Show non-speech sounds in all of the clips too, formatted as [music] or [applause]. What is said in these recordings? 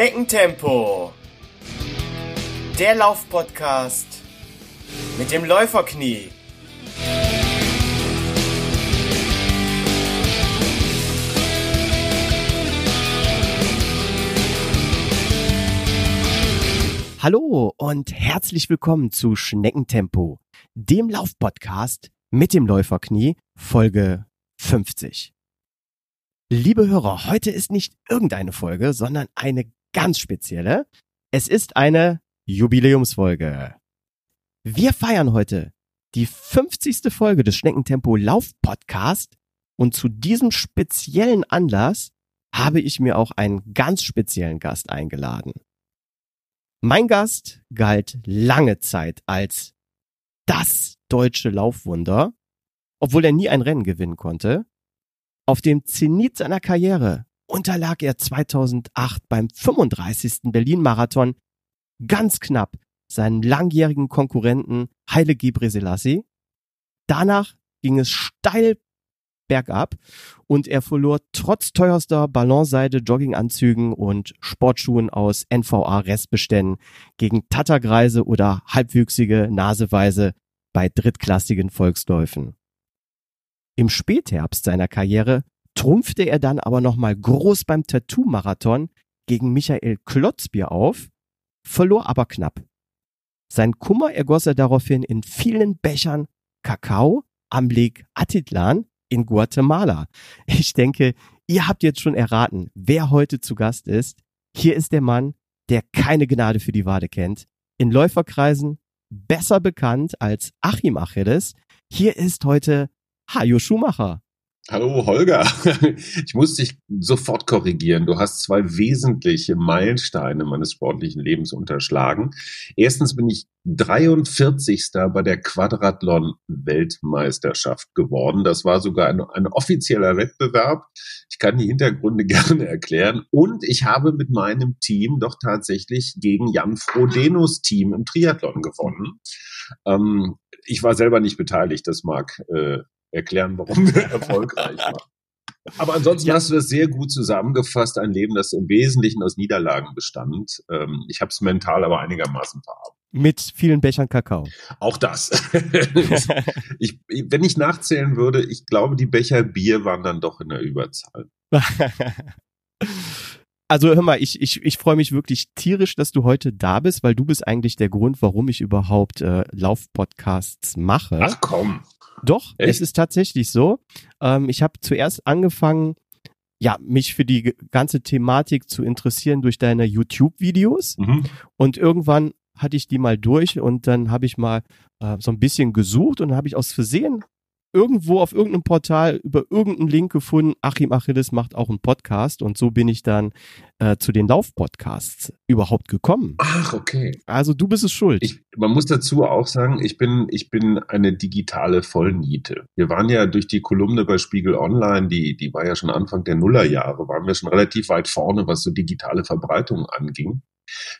Schneckentempo. Der Laufpodcast mit dem Läuferknie. Hallo und herzlich willkommen zu Schneckentempo, dem Laufpodcast mit dem Läuferknie, Folge 50. Liebe Hörer, heute ist nicht irgendeine Folge, sondern eine ganz spezielle. Es ist eine Jubiläumsfolge. Wir feiern heute die 50. Folge des Schneckentempo Lauf Podcast und zu diesem speziellen Anlass habe ich mir auch einen ganz speziellen Gast eingeladen. Mein Gast galt lange Zeit als das deutsche Laufwunder, obwohl er nie ein Rennen gewinnen konnte. Auf dem Zenit seiner Karriere unterlag er 2008 beim 35. Berlin-Marathon ganz knapp seinem langjährigen Konkurrenten Haile Gebrselassie. Danach ging es steil bergab und er verlor trotz teuerster Ballonseide, Jogginganzügen und Sportschuhen aus NVA-Restbeständen gegen Tattergreise oder halbwüchsige Naseweise bei drittklassigen Volksläufen. Im Spätherbst seiner Karriere trumpfte er dann aber nochmal groß beim Tattoo-Marathon gegen Michael Klotzbier auf, verlor aber knapp. Sein Kummer ergoss er daraufhin in vielen Bechern Kakao am Lake Atitlan in Guatemala. Ich denke, ihr habt jetzt schon erraten, wer heute zu Gast ist. Hier ist der Mann, der keine Gnade für die Wade kennt, in Läuferkreisen besser bekannt als Achim Achilles. Hier ist heute Hajo Schumacher. Hallo Holger, [laughs] ich muss dich sofort korrigieren. Du hast zwei wesentliche Meilensteine meines sportlichen Lebens unterschlagen. Erstens bin ich 43. bei der Quadrathlon-Weltmeisterschaft geworden. Das war sogar ein, ein, offizieller Wettbewerb. Ich kann die Hintergründe [laughs] gerne erklären. Und ich habe mit meinem Team doch tatsächlich gegen Jan Frodenos Team im Triathlon gewonnen. Ähm, ich war selber nicht beteiligt, das mag äh, erklären, warum wir [laughs] erfolgreich waren. Aber ansonsten ja. hast du das sehr gut zusammengefasst, ein Leben, das im Wesentlichen aus Niederlagen bestand. Ähm, ich habe es mental aber einigermaßen verarbeitet. Mit vielen Bechern Kakao. Auch das. [laughs] ich, wenn ich nachzählen würde, ich glaube, die Becher Bier waren dann doch in der Überzahl. [laughs] Also hör mal, ich, ich, ich freue mich wirklich tierisch, dass du heute da bist, weil du bist eigentlich der Grund, warum ich überhaupt äh, Laufpodcasts mache. Ach komm. Doch, Echt? es ist tatsächlich so. Ähm, ich habe zuerst angefangen, ja, mich für die ganze Thematik zu interessieren durch deine YouTube-Videos. Mhm. Und irgendwann hatte ich die mal durch und dann habe ich mal äh, so ein bisschen gesucht und habe ich aus Versehen irgendwo auf irgendeinem Portal über irgendeinen Link gefunden, Achim Achilles macht auch einen Podcast und so bin ich dann äh, zu den Laufpodcasts überhaupt gekommen. Ach, okay. Also du bist es schuld. Ich, man muss dazu auch sagen, ich bin, ich bin eine digitale Vollniete. Wir waren ja durch die Kolumne bei Spiegel Online, die, die war ja schon Anfang der Nullerjahre, waren wir schon relativ weit vorne, was so digitale Verbreitung anging.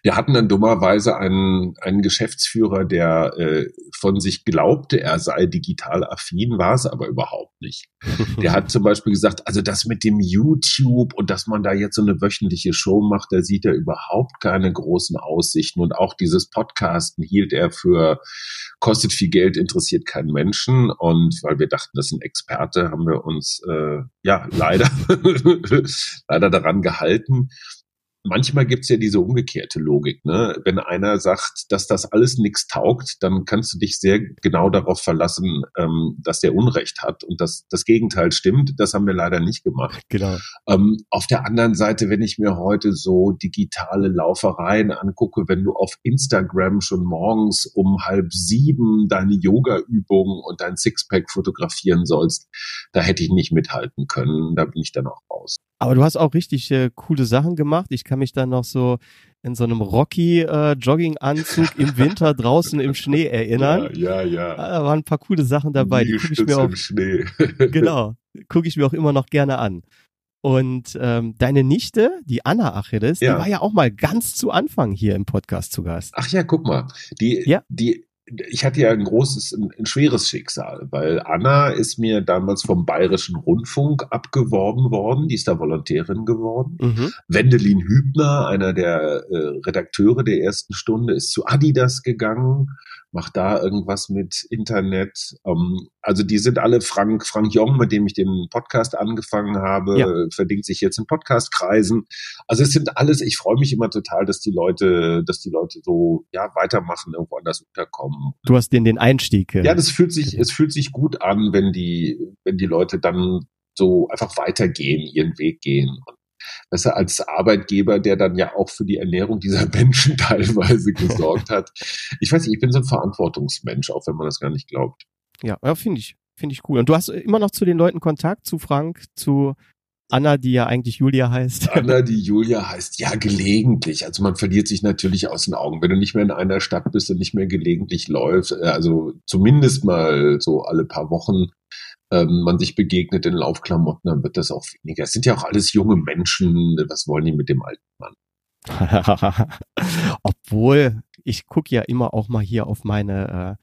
Wir hatten dann dummerweise einen, einen Geschäftsführer, der äh, von sich glaubte, er sei digital affin, war es aber überhaupt nicht. [laughs] Der hat zum Beispiel gesagt, also das mit dem YouTube und dass man da jetzt so eine wöchentliche Show macht, da sieht er überhaupt keine großen Aussichten. Und auch dieses Podcasten hielt er für, kostet viel Geld, interessiert keinen Menschen. Und weil wir dachten, das sind Experte, haben wir uns äh, ja [laughs] leider, leider daran gehalten manchmal gibt's ja diese umgekehrte Logik. Ne? Wenn einer sagt, dass das alles nichts taugt, dann kannst du dich sehr genau darauf verlassen, ähm, dass der Unrecht hat und dass das Gegenteil stimmt. Das haben wir leider nicht gemacht. Genau. Ähm, auf der anderen Seite, wenn ich mir heute so digitale Laufereien angucke, wenn du auf Instagram schon morgens um halb sieben deine Yoga-Übungen und dein Sixpack fotografieren sollst, da hätte ich nicht mithalten können. Da bin ich dann auch raus. Aber du hast auch richtig äh, coole Sachen gemacht. Ich kann mich dann noch so in so einem Rocky äh, Jogginganzug im Winter [laughs] draußen im Schnee erinnern. Ja, ja, ja. Ah, da waren ein paar coole Sachen dabei. Die gucke ich mir auch. Im Schnee. [laughs] [laughs] genau, gucke ich mir auch immer noch gerne an. Und ähm, deine Nichte, die Anna Achilles, ja. die war ja auch mal ganz zu Anfang hier im Podcast zu Gast. Ach ja, guck mal, die, ja. die ich hatte ja ein großes, ein, ein, schweres Schicksal, weil Anna ist mir damals vom Bayerischen Rundfunk abgeworben worden, die ist da Volontärin geworden. Mhm. Wendelin Hübner, einer der äh, Redakteure der ersten Stunde, ist zu Adidas gegangen mach da irgendwas mit Internet. Ähm, also die sind alle Frank, Frank Jong, mit dem ich den Podcast angefangen habe, ja. verdingt sich jetzt in Podcastkreisen. Also es sind alles, ich freue mich immer total, dass die Leute, dass die Leute so, ja, weitermachen, irgendwo anders unterkommen. Du hast denen den Einstieg. Äh, ja, das fühlt sich, es fühlt sich gut an, wenn die, wenn die Leute dann so einfach weitergehen, ihren Weg gehen. Und besser als Arbeitgeber, der dann ja auch für die Ernährung dieser [laughs] Menschen teilweise gesorgt hat. Ich weiß nicht, ich bin so ein Verantwortungsmensch, auch wenn man das gar nicht glaubt. Ja, ja finde ich, finde ich cool. Und du hast immer noch zu den Leuten Kontakt, zu Frank, zu Anna, die ja eigentlich Julia heißt. [laughs] Anna, die Julia heißt, ja, gelegentlich. Also man verliert sich natürlich aus den Augen. Wenn du nicht mehr in einer Stadt bist und nicht mehr gelegentlich läufst, äh, also zumindest mal so alle paar Wochen ähm, man sich begegnet in Laufklamotten, dann wird das auch weniger. Es sind ja auch alles junge Menschen. Was wollen die mit dem alten Mann? [laughs] Obwohl, ich gucke ja immer auch mal hier auf meine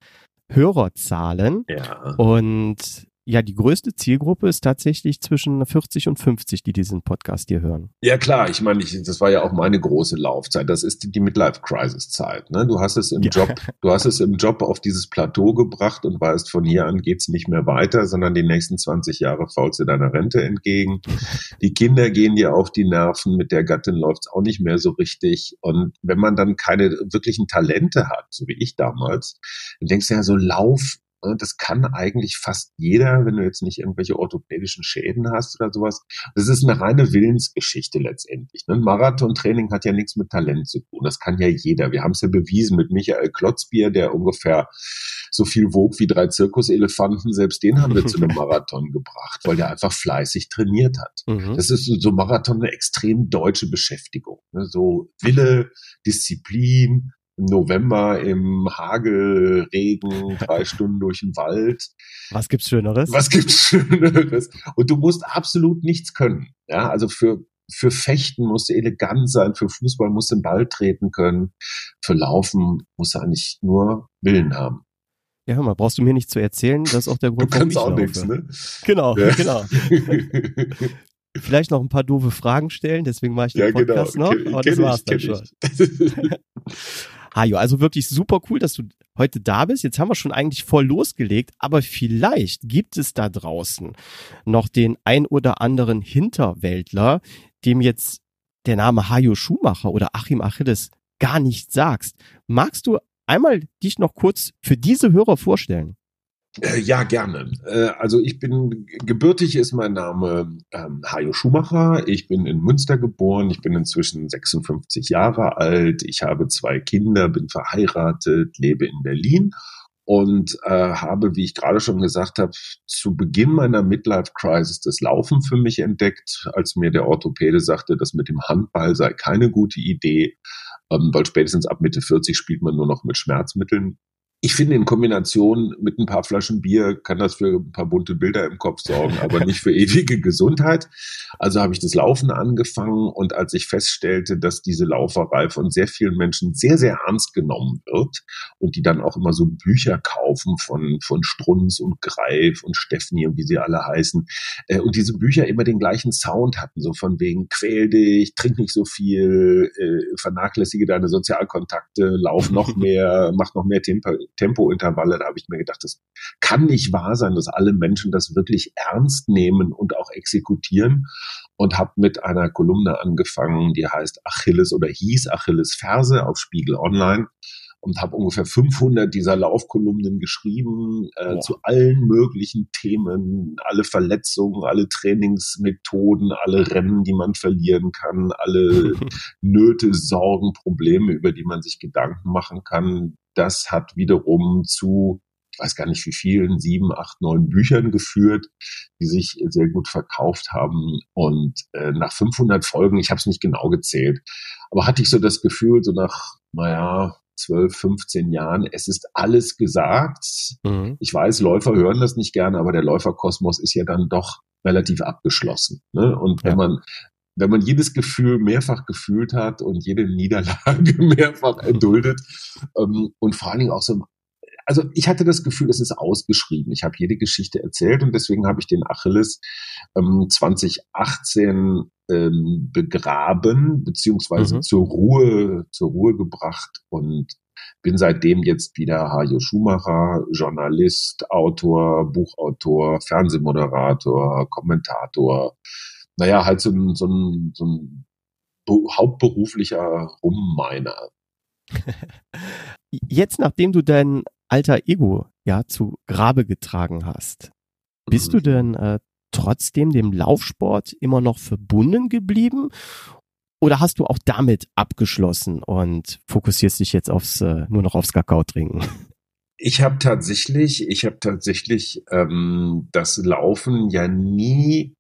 äh, Hörerzahlen. Ja. Und ja, die größte Zielgruppe ist tatsächlich zwischen 40 und 50, die diesen Podcast hier hören. Ja klar, ich meine, ich, das war ja auch meine große Laufzeit. Das ist die Midlife-Crisis-Zeit. Ne? Du hast es im ja. Job, du hast es im Job auf dieses Plateau gebracht und weißt, von hier an geht's nicht mehr weiter, sondern die nächsten 20 Jahre faulst du deiner Rente entgegen. Die Kinder gehen dir auf die Nerven, mit der Gattin läuft's auch nicht mehr so richtig. Und wenn man dann keine wirklichen Talente hat, so wie ich damals, dann denkst du ja so, Lauf das kann eigentlich fast jeder, wenn du jetzt nicht irgendwelche orthopädischen Schäden hast oder sowas. Das ist eine reine Willensgeschichte letztendlich. Ne? Marathontraining hat ja nichts mit Talent zu tun. Das kann ja jeder. Wir haben es ja bewiesen mit Michael Klotzbier, der ungefähr so viel wog wie drei Zirkuselefanten. Selbst den haben wir zu einem [laughs] Marathon gebracht, weil der einfach fleißig trainiert hat. Mhm. Das ist so Marathon eine extrem deutsche Beschäftigung. Ne? So Wille, Disziplin, im November im Hagel, Regen, drei [laughs] Stunden durch den Wald. Was gibt's Schöneres? Was gibt's [laughs] Schöneres? Und du musst absolut nichts können. Ja, also für für Fechten musst du elegant sein, für Fußball musst du den Ball treten können, für Laufen musst du eigentlich nur Willen haben. Ja, hör mal, brauchst du mir nicht zu erzählen, das ist auch der Grund, du kannst ich auch nichts, ne? Genau, ja. [laughs] genau. Vielleicht noch ein paar doofe Fragen stellen, deswegen mache ich den ja, genau. Podcast genau. noch, aber das war's dann schon. Hajo, also wirklich super cool, dass du heute da bist. Jetzt haben wir schon eigentlich voll losgelegt, aber vielleicht gibt es da draußen noch den ein oder anderen Hinterwäldler, dem jetzt der Name Hajo Schumacher oder Achim Achilles gar nicht sagst. Magst du einmal dich noch kurz für diese Hörer vorstellen? Äh, ja, gerne. Äh, also ich bin gebürtig ist mein Name ähm, Hajo Schumacher. Ich bin in Münster geboren. Ich bin inzwischen 56 Jahre alt. Ich habe zwei Kinder, bin verheiratet, lebe in Berlin und äh, habe, wie ich gerade schon gesagt habe, zu Beginn meiner Midlife Crisis das Laufen für mich entdeckt, als mir der Orthopäde sagte, das mit dem Handball sei keine gute Idee, ähm, weil spätestens ab Mitte 40 spielt man nur noch mit Schmerzmitteln ich finde, in Kombination mit ein paar Flaschen Bier kann das für ein paar bunte Bilder im Kopf sorgen, aber nicht für ewige [laughs] Gesundheit. Also habe ich das Laufen angefangen und als ich feststellte, dass diese Lauferei von sehr vielen Menschen sehr, sehr ernst genommen wird und die dann auch immer so Bücher kaufen von, von Strunz und Greif und Steffni und wie sie alle heißen äh, und diese Bücher immer den gleichen Sound hatten, so von wegen quäl dich, trink nicht so viel, äh, vernachlässige deine Sozialkontakte, lauf noch [laughs] mehr, mach noch mehr Tempo Tempointervalle, da habe ich mir gedacht, das kann nicht wahr sein, dass alle Menschen das wirklich ernst nehmen und auch exekutieren. Und habe mit einer Kolumne angefangen, die heißt Achilles oder hieß Achilles Verse auf Spiegel Online und habe ungefähr 500 dieser Laufkolumnen geschrieben äh, ja. zu allen möglichen Themen, alle Verletzungen, alle Trainingsmethoden, alle Rennen, die man verlieren kann, alle [laughs] Nöte, Sorgen, Probleme, über die man sich Gedanken machen kann. Das hat wiederum zu ich weiß gar nicht wie vielen, sieben, acht, neun Büchern geführt, die sich sehr gut verkauft haben. Und äh, nach 500 Folgen, ich habe es nicht genau gezählt, aber hatte ich so das Gefühl, so nach, naja, 12, 15 Jahren, es ist alles gesagt. Mhm. Ich weiß, Läufer hören das nicht gerne, aber der Läuferkosmos ist ja dann doch relativ abgeschlossen. Ne? Und wenn ja. man wenn man jedes Gefühl mehrfach gefühlt hat und jede Niederlage [laughs] mehrfach erduldet ähm, und vor allen Dingen auch so also ich hatte das Gefühl, es ist ausgeschrieben. Ich habe jede Geschichte erzählt und deswegen habe ich den Achilles ähm, 2018 ähm, begraben beziehungsweise mhm. zur Ruhe zur Ruhe gebracht und bin seitdem jetzt wieder Hajo Schumacher, Journalist, Autor, Buchautor, Fernsehmoderator, Kommentator. Naja, halt so ein, so ein, so ein hauptberuflicher Rumminer. [laughs] Jetzt, nachdem du dein alter Ego ja zu Grabe getragen hast, bist mhm. du denn äh, trotzdem dem Laufsport immer noch verbunden geblieben? Oder hast du auch damit abgeschlossen und fokussierst dich jetzt aufs äh, nur noch aufs Kakao trinken? Ich habe tatsächlich, ich habe tatsächlich ähm, das Laufen ja nie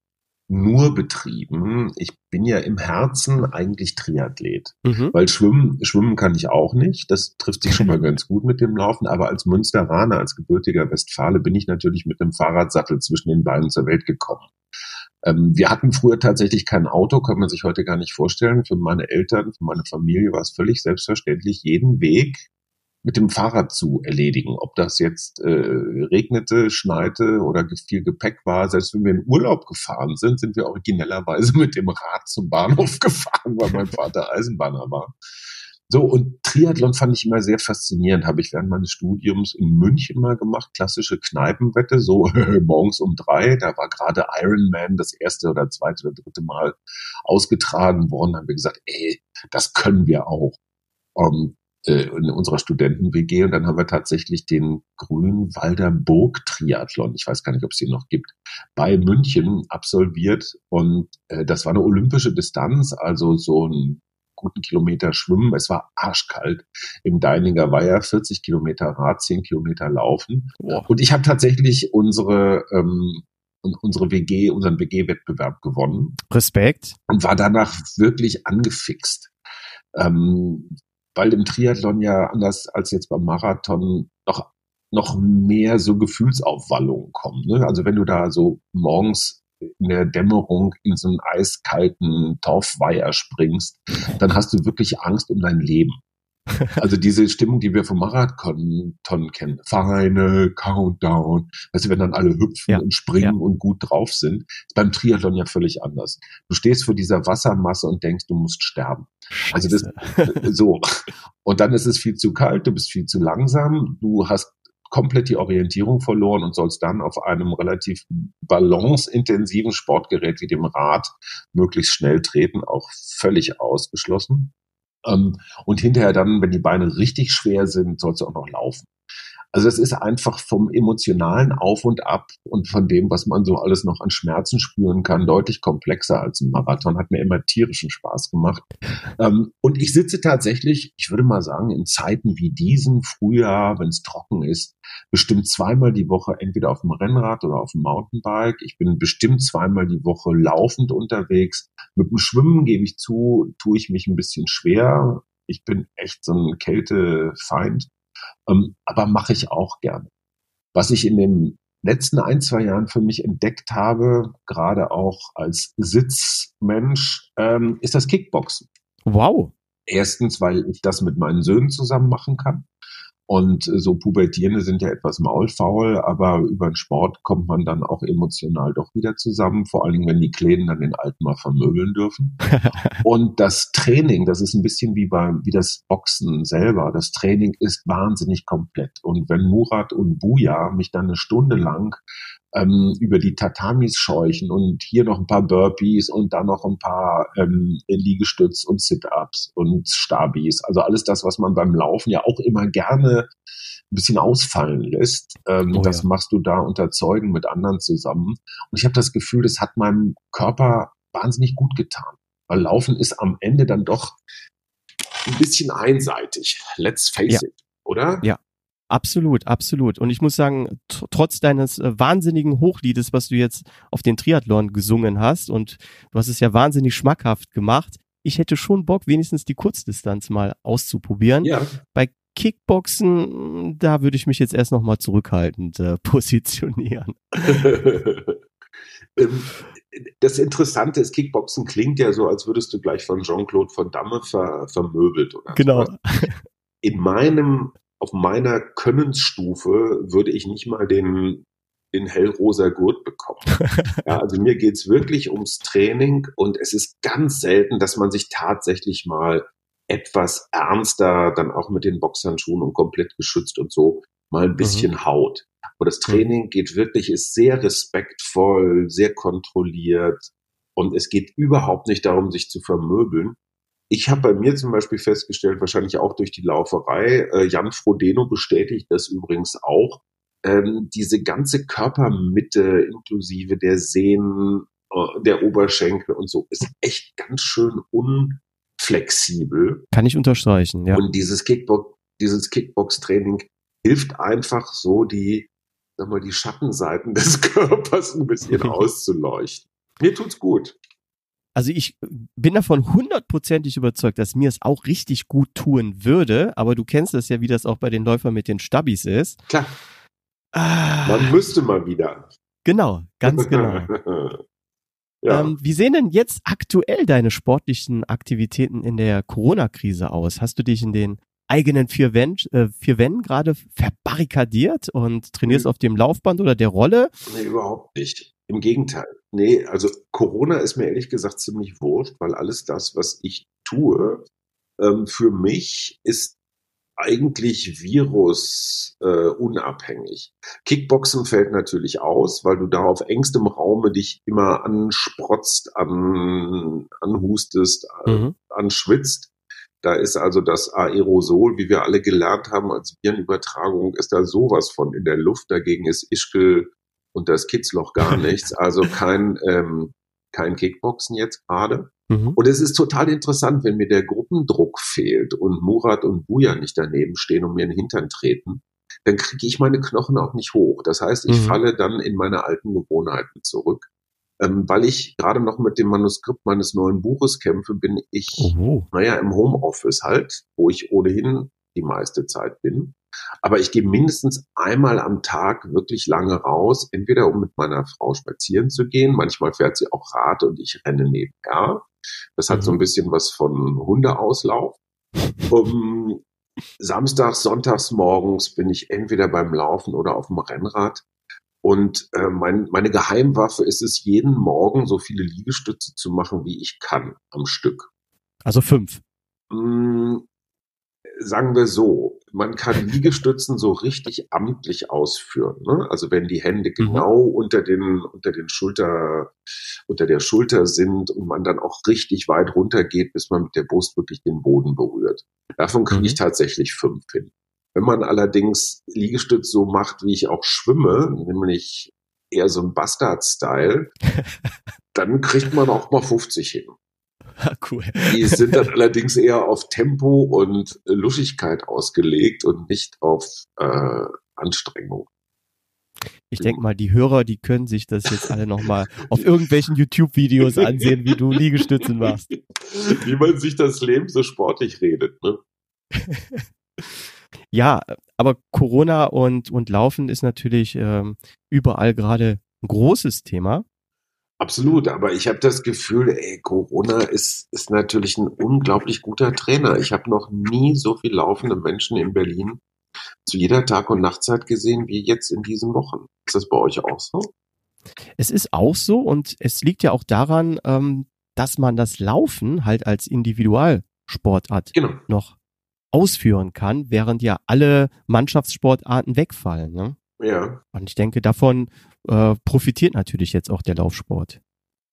nur betrieben. Ich bin ja im Herzen eigentlich Triathlet, mhm. weil schwimmen, schwimmen kann ich auch nicht. Das trifft sich schon mal [laughs] ganz gut mit dem Laufen. Aber als Münsteraner, als gebürtiger Westfale bin ich natürlich mit dem Fahrradsattel zwischen den Beinen zur Welt gekommen. Ähm, wir hatten früher tatsächlich kein Auto, kann man sich heute gar nicht vorstellen. Für meine Eltern, für meine Familie war es völlig selbstverständlich, jeden Weg mit dem Fahrrad zu erledigen. Ob das jetzt äh, regnete, schneite oder viel Gepäck war. Selbst wenn wir in Urlaub gefahren sind, sind wir originellerweise mit dem Rad zum Bahnhof [laughs] gefahren, weil mein Vater Eisenbahner war. So, und Triathlon fand ich immer sehr faszinierend. Habe ich während meines Studiums in München mal gemacht. Klassische Kneipenwette, so [laughs] morgens um drei. Da war gerade Ironman das erste oder zweite oder dritte Mal ausgetragen worden. Da haben wir gesagt, ey, das können wir auch. Um, äh, in unserer Studenten-WG und dann haben wir tatsächlich den Grünwalder Burg-Triathlon, ich weiß gar nicht, ob es den noch gibt, bei München absolviert und äh, das war eine olympische Distanz, also so einen guten Kilometer schwimmen. Es war arschkalt im Deininger Weiher, 40 Kilometer Rad, 10 Kilometer Laufen. Oh. Und ich habe tatsächlich unsere ähm, unsere WG, unseren WG-Wettbewerb gewonnen. Respekt. Und war danach wirklich angefixt. Ähm, weil im Triathlon ja anders als jetzt beim Marathon noch noch mehr so Gefühlsaufwallungen kommen. Ne? Also wenn du da so morgens in der Dämmerung in so einen eiskalten Torfweiher springst, dann hast du wirklich Angst um dein Leben. [laughs] Also diese Stimmung, die wir vom Marathon kennen, Final Countdown, weißt du, wenn dann alle hüpfen ja, und springen ja. und gut drauf sind, ist beim Triathlon ja völlig anders. Du stehst vor dieser Wassermasse und denkst, du musst sterben. Scheiße. Also das [laughs] so. Und dann ist es viel zu kalt, du bist viel zu langsam, du hast komplett die Orientierung verloren und sollst dann auf einem relativ balanceintensiven Sportgerät wie dem Rad möglichst schnell treten, auch völlig ausgeschlossen. Ähm, und hinterher dann, wenn die Beine richtig schwer sind, sollst du auch noch laufen. Also es ist einfach vom emotionalen Auf und Ab und von dem, was man so alles noch an Schmerzen spüren kann, deutlich komplexer als ein Marathon. Hat mir immer tierischen Spaß gemacht. Ähm, und ich sitze tatsächlich, ich würde mal sagen, in Zeiten wie diesen, Frühjahr, wenn es trocken ist, bestimmt zweimal die Woche entweder auf dem Rennrad oder auf dem Mountainbike. Ich bin bestimmt zweimal die Woche laufend unterwegs. Mit dem Schwimmen gebe ich zu, tue ich mich ein bisschen schwer. Ich bin echt so ein Kältefeind. Ähm, aber mache ich auch gerne. Was ich in den letzten ein, zwei Jahren für mich entdeckt habe, gerade auch als Sitzmensch, ähm, ist das Kickboxen. Wow. Erstens, weil ich das mit meinen Söhnen zusammen machen kann. Und so Pubertierende sind ja etwas maulfaul, aber über den Sport kommt man dann auch emotional doch wieder zusammen, vor allen Dingen, wenn die Kleinen dann den Alten mal vermöbeln dürfen. [laughs] und das Training, das ist ein bisschen wie beim, wie das Boxen selber. Das Training ist wahnsinnig komplett. Und wenn Murat und Buja mich dann eine Stunde lang ähm, über die Tatamis scheuchen und hier noch ein paar Burpees und dann noch ein paar ähm, Liegestütz und Sit-ups und Stabis. Also alles das, was man beim Laufen ja auch immer gerne ein bisschen ausfallen lässt. Ähm, oh, das ja. machst du da unter Zeugen mit anderen zusammen. Und ich habe das Gefühl, das hat meinem Körper wahnsinnig gut getan. Weil Laufen ist am Ende dann doch ein bisschen einseitig. Let's face ja. it, oder? Ja, Absolut, absolut. Und ich muss sagen, trotz deines äh, wahnsinnigen Hochliedes, was du jetzt auf den Triathlon gesungen hast, und du hast es ja wahnsinnig schmackhaft gemacht, ich hätte schon Bock, wenigstens die Kurzdistanz mal auszuprobieren. Ja. Bei Kickboxen, da würde ich mich jetzt erst nochmal zurückhaltend äh, [laughs] positionieren. [laughs] Ähm, das Interessante ist, Kickboxen klingt ja so, als würdest du gleich von Jean-Claude Van Damme ver vermöbelt oder Genau. So. In meinem auf meiner Könnensstufe würde ich nicht mal den, den hellrosa Gurt bekommen. [laughs] ja, also mir geht's wirklich ums Training und es ist ganz selten, dass man sich tatsächlich mal etwas ernster dann auch mit den Boxhandschuhen und komplett geschützt und so mal ein bisschen mhm. haut. Und das mhm. Training geht wirklich, ist sehr respektvoll, sehr kontrolliert und es geht überhaupt nicht darum, sich zu vermöbeln. Ich habe bei mir zum Beispiel festgestellt, wahrscheinlich auch durch die Lauferei, äh, Jan Frodeno bestätigt das übrigens auch, ähm, diese ganze Körpermitte inklusive der Sehnen, äh, der Oberschenkel und so ist echt ganz schön unflexibel. Kann ich unterstreichen, ja. Und dieses Kickbox, dieses Kickbox-Training hilft einfach so die, sag mal, die Schattenseiten [laughs] des Körpers ein bisschen [laughs] auszuleuchten. Mir tut's gut. Also ich bin davon hundertprozentig überzeugt, dass mir es auch richtig gut tun würde, aber du kennst das ja, wie das auch bei den Läufern mit den Stabis ist. Klar. Ah. Man müsste mal wieder. Genau, ganz [laughs] genau. ja. ähm, wie sehen denn jetzt aktuell deine sportlichen Aktivitäten in der Corona-Krise aus? Hast du dich in den eigenen vier Wänden, äh, vier Wänden gerade verbarrikadiert und trainierst mhm. auf dem Laufband oder der Rolle? Nee, überhaupt nicht. Im Gegenteil. Nee, also Corona ist mir ehrlich gesagt ziemlich wurscht, weil alles das, was ich tue, ähm, für mich ist eigentlich Virus äh, unabhängig. Kickboxen fällt natürlich aus, weil du da auf engstem Raume dich immer ansprotzt, an, anhustest, mhm. anschwitzt. Da ist also das Aerosol, wie wir alle gelernt haben als Virenübertragung, ist da sowas von in der Luft. Dagegen ist Ischgl und das Kitzloch gar [laughs] nichts. Also kein, ähm, kein Kickboxen jetzt gerade. Mhm. Und es ist total interessant, wenn mir der Gruppendruck fehlt und Murat und Buja nicht daneben stehen und mir in den Hintern treten, dann kriege ich meine Knochen auch nicht hoch. Das heißt, ich mhm. falle dann in meine alten Gewohnheiten zurück. Ähm, weil ich gerade noch mit dem Manuskript meines neuen Buches kämpfe, bin ich, oh. naja, im Homeoffice halt, wo ich ohnehin die meiste Zeit bin. Aber ich gehe mindestens einmal am Tag wirklich lange raus, entweder um mit meiner Frau spazieren zu gehen, manchmal fährt sie auch Rad und ich renne nebenher. Das hat so ein mhm. bisschen was von Hundeauslauf. Um, samstags, sonntags morgens bin ich entweder beim Laufen oder auf dem Rennrad. Und äh, mein, meine Geheimwaffe ist es, jeden Morgen so viele Liegestütze zu machen, wie ich kann am Stück. Also fünf. Mm, sagen wir so, man kann Liegestützen so richtig amtlich ausführen. Ne? Also wenn die Hände mhm. genau mhm. unter den unter den Schulter unter der Schulter sind und man dann auch richtig weit runter geht, bis man mit der Brust wirklich den Boden berührt. Davon kriege mhm. ich tatsächlich fünf hin. Wenn man allerdings Liegestütz so macht, wie ich auch schwimme, nämlich eher so ein Bastard-Style, [laughs] dann kriegt man auch mal 50 hin. Cool. Die sind dann allerdings eher auf Tempo und Luschigkeit ausgelegt und nicht auf äh, Anstrengung. Ich denke mal, die Hörer, die können sich das jetzt alle nochmal auf irgendwelchen YouTube-Videos ansehen, wie du Liegestützen machst. Wie man sich das Leben so sportlich redet, ne? ja, aber Corona und, und Laufen ist natürlich ähm, überall gerade ein großes Thema. Absolut, aber ich habe das Gefühl, ey, Corona ist, ist natürlich ein unglaublich guter Trainer. Ich habe noch nie so viel laufende Menschen in Berlin zu jeder Tag- und Nachtzeit gesehen wie jetzt in diesen Wochen. Ist das bei euch auch so? Es ist auch so und es liegt ja auch daran, ähm, dass man das Laufen halt als Individualsportart genau. noch ausführen kann, während ja alle Mannschaftssportarten wegfallen. Ne? Ja. Und ich denke, davon äh, profitiert natürlich jetzt auch der Laufsport.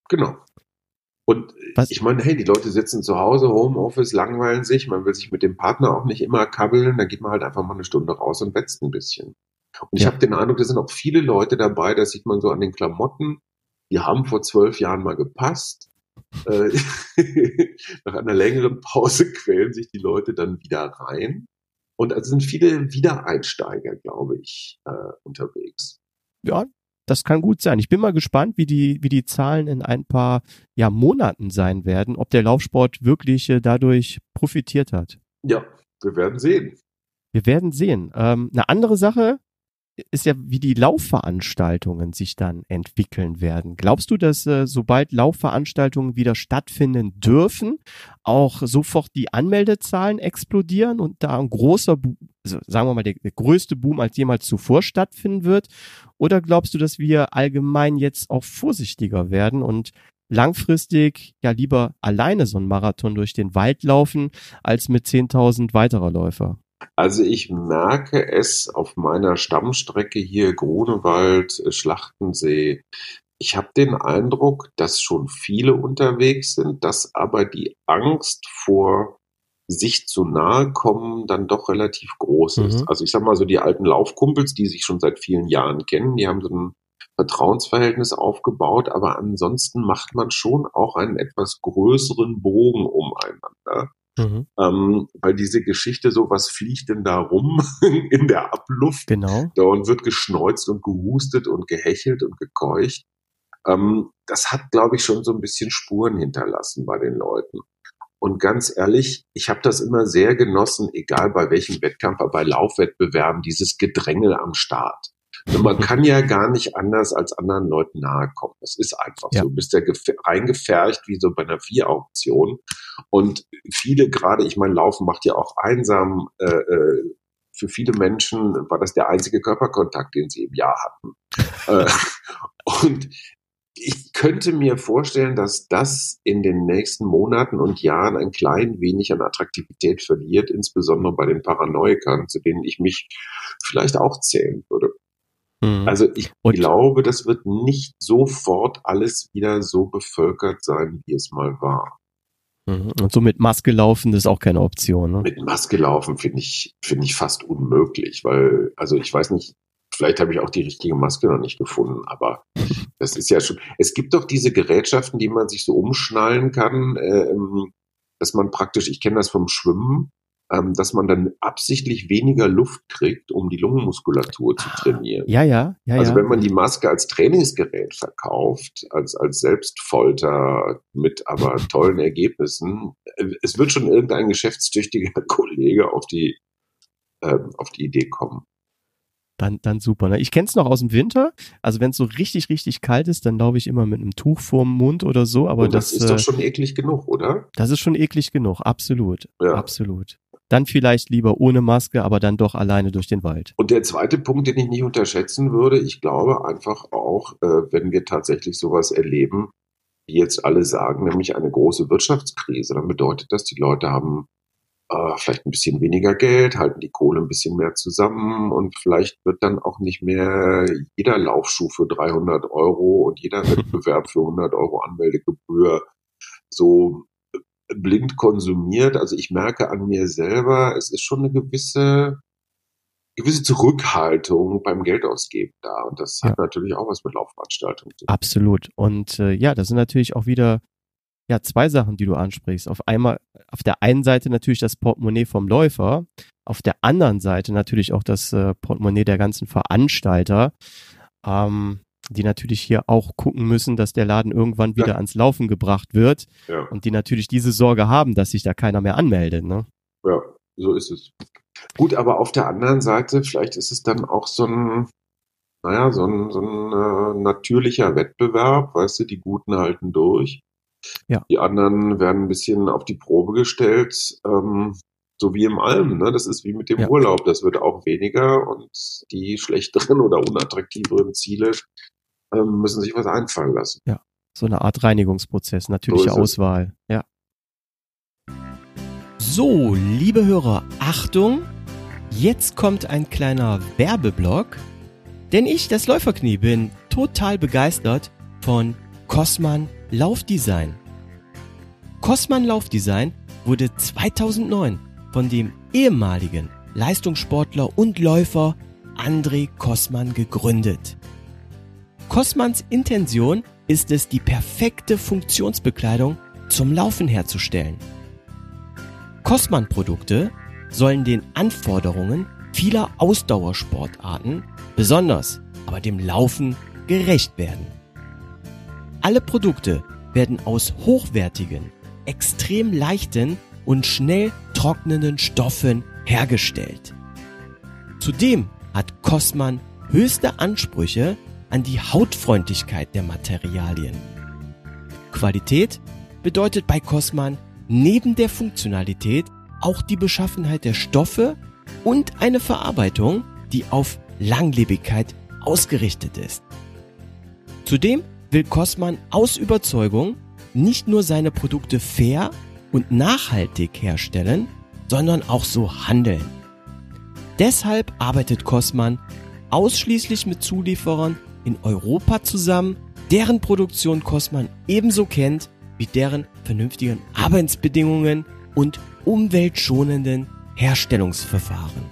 Genau. Und Was? ich meine, hey, die Leute sitzen zu Hause, Homeoffice, langweilen sich, man will sich mit dem Partner auch nicht immer kabbeln, dann geht man halt einfach mal eine Stunde raus und wetzt ein bisschen. Und ich ja. habe den Eindruck, da sind auch viele Leute dabei, das sieht man so an den Klamotten, die haben vor zwölf Jahren mal gepasst. Äh, [laughs] nach einer längeren Pause [laughs] quälen sich die Leute dann wieder rein. Und es sind viele Wiedereinsteiger, glaube ich, äh, unterwegs. Ja, das kann gut sein. Ich bin mal gespannt, wie die, wie die Zahlen in ein paar ja, Monaten sein werden, ob der Laufsport wirklich äh, dadurch profitiert hat. Ja, wir werden sehen. Wir werden sehen. Ähm, eine andere Sache, ist ja, wie die Laufveranstaltungen sich dann entwickeln werden. Glaubst du, dass äh, sobald Laufveranstaltungen wieder stattfinden dürfen, auch sofort die Anmeldezahlen explodieren und da ein großer, also sagen wir mal, der, der größte Boom als jemals zuvor stattfinden wird? Oder glaubst du, dass wir allgemein jetzt auch vorsichtiger werden und langfristig ja lieber alleine so einen Marathon durch den Wald laufen, als mit 10.000 weiterer Läufer? Also ich merke es auf meiner Stammstrecke hier Grunewald, Schlachtensee. Ich habe den Eindruck, dass schon viele unterwegs sind, dass aber die Angst vor sich zu nahe kommen dann doch relativ groß ist. Mhm. Also ich sag mal so die alten Laufkumpels, die sich schon seit vielen Jahren kennen, die haben so ein Vertrauensverhältnis aufgebaut, aber ansonsten macht man schon auch einen etwas größeren Bogen umeinander. Mhm. Ähm, weil diese Geschichte so, was fliegt denn da rum [laughs] in der Abluft? Genau. Da und wird geschneuzt und gehustet und gehechelt und gekeucht. Ähm, das hat, glaube ich, schon so ein bisschen Spuren hinterlassen bei den Leuten. Und ganz ehrlich, ich habe das immer sehr genossen, egal bei welchem Wettkampf, aber bei Laufwettbewerben, dieses Gedrängel am Start. Man [laughs] kann ja gar nicht anders als anderen Leuten nahe kommen. Das ist einfach ja. so. Du bist ja reingefercht wie so bei einer Vier-Auktion. Und viele gerade, ich meine, Laufen macht ja auch einsam. Äh, äh, für viele Menschen war das der einzige Körperkontakt, den sie im Jahr hatten. äh, [laughs] und ich könnte mir vorstellen, dass das in den nächsten Monaten und Jahren ein klein wenig an Attraktivität verliert, insbesondere bei den Paranoikern, zu denen ich mich vielleicht auch zählen würde. Mhm. Also ich und glaube, das wird nicht sofort alles wieder so bevölkert sein, wie es mal war. Mhm. Und so mit Maske laufen ist auch keine Option. Ne? Mit Maske laufen finde ich, finde ich fast unmöglich, weil, also ich weiß nicht, vielleicht habe ich auch die richtige Maske noch nicht gefunden, aber das ist ja schon. Es gibt doch diese Gerätschaften, die man sich so umschnallen kann, äh, dass man praktisch, ich kenne das vom Schwimmen, ähm, dass man dann absichtlich weniger Luft kriegt, um die Lungenmuskulatur zu trainieren. Ja, ja, ja. Also wenn man die Maske als Trainingsgerät verkauft, als, als Selbstfolter mit aber tollen Ergebnissen, äh, es wird schon irgendein geschäftstüchtiger [laughs] Kollege auf die, äh, auf die Idee kommen. Dann, dann super. Ne? Ich kenne es noch aus dem Winter. Also wenn es so richtig, richtig kalt ist, dann laufe ich immer mit einem Tuch vorm Mund oder so. Aber das, das ist doch äh, schon eklig genug, oder? Das ist schon eklig genug, absolut. Ja. Absolut. Dann vielleicht lieber ohne Maske, aber dann doch alleine durch den Wald. Und der zweite Punkt, den ich nicht unterschätzen würde, ich glaube einfach auch, äh, wenn wir tatsächlich sowas erleben, wie jetzt alle sagen, nämlich eine große Wirtschaftskrise, dann bedeutet das, die Leute haben äh, vielleicht ein bisschen weniger Geld, halten die Kohle ein bisschen mehr zusammen und vielleicht wird dann auch nicht mehr jeder Laufschuh für 300 Euro und jeder [laughs] Wettbewerb für 100 Euro Anmeldegebühr so blind konsumiert. Also ich merke an mir selber, es ist schon eine gewisse gewisse Zurückhaltung beim Geldausgeben da. Und das ja. hat natürlich auch was mit Laufveranstaltungen zu tun. Absolut. Und äh, ja, das sind natürlich auch wieder ja zwei Sachen, die du ansprichst. Auf einmal, auf der einen Seite natürlich das Portemonnaie vom Läufer, auf der anderen Seite natürlich auch das äh, Portemonnaie der ganzen Veranstalter. Ähm, die natürlich hier auch gucken müssen, dass der Laden irgendwann wieder ja. ans Laufen gebracht wird ja. und die natürlich diese Sorge haben, dass sich da keiner mehr anmeldet. Ne? Ja, so ist es. Gut, aber auf der anderen Seite, vielleicht ist es dann auch so ein, naja, so ein, so ein äh, natürlicher Wettbewerb, weißt du, die Guten halten durch. Ja. Die anderen werden ein bisschen auf die Probe gestellt. Ähm, so wie im Alm, ne? Das ist wie mit dem ja. Urlaub. Das wird auch weniger und die schlechteren oder unattraktiveren Ziele müssen sich was einfallen lassen. Ja, so eine Art Reinigungsprozess, natürliche so Auswahl. Ja. So, liebe Hörer, Achtung! Jetzt kommt ein kleiner Werbeblock, denn ich, das Läuferknie, bin total begeistert von Cosman Laufdesign. Cosman Laufdesign wurde 2009 von dem ehemaligen Leistungssportler und Läufer André Kosman gegründet. Kosmans Intention ist es, die perfekte Funktionsbekleidung zum Laufen herzustellen. Kosman-Produkte sollen den Anforderungen vieler Ausdauersportarten, besonders aber dem Laufen, gerecht werden. Alle Produkte werden aus hochwertigen, extrem leichten und schnell trocknenden Stoffen hergestellt. Zudem hat Kosman höchste Ansprüche an die Hautfreundlichkeit der Materialien. Qualität bedeutet bei Cosman neben der Funktionalität auch die Beschaffenheit der Stoffe und eine Verarbeitung, die auf Langlebigkeit ausgerichtet ist. Zudem will Cosman aus Überzeugung nicht nur seine Produkte fair und nachhaltig herstellen, sondern auch so handeln. Deshalb arbeitet Cosman ausschließlich mit Zulieferern in Europa zusammen, deren Produktion Cosman ebenso kennt wie deren vernünftigen Arbeitsbedingungen und umweltschonenden Herstellungsverfahren.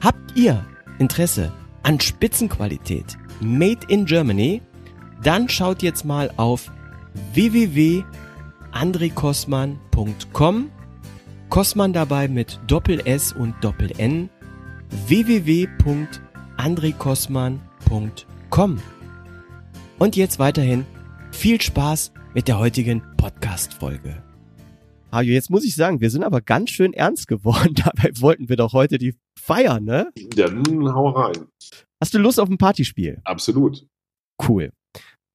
Habt ihr Interesse an Spitzenqualität Made in Germany? Dann schaut jetzt mal auf www.andrekosman.com Kosman dabei mit Doppel S und Doppel N www.andrekosman.com Und jetzt weiterhin viel Spaß mit der heutigen Podcast-Folge. Hajo, jetzt muss ich sagen, wir sind aber ganz schön ernst geworden. [laughs] Dabei wollten wir doch heute die feiern, ne? Dann hau rein. Hast du Lust auf ein Partyspiel? Absolut. Cool.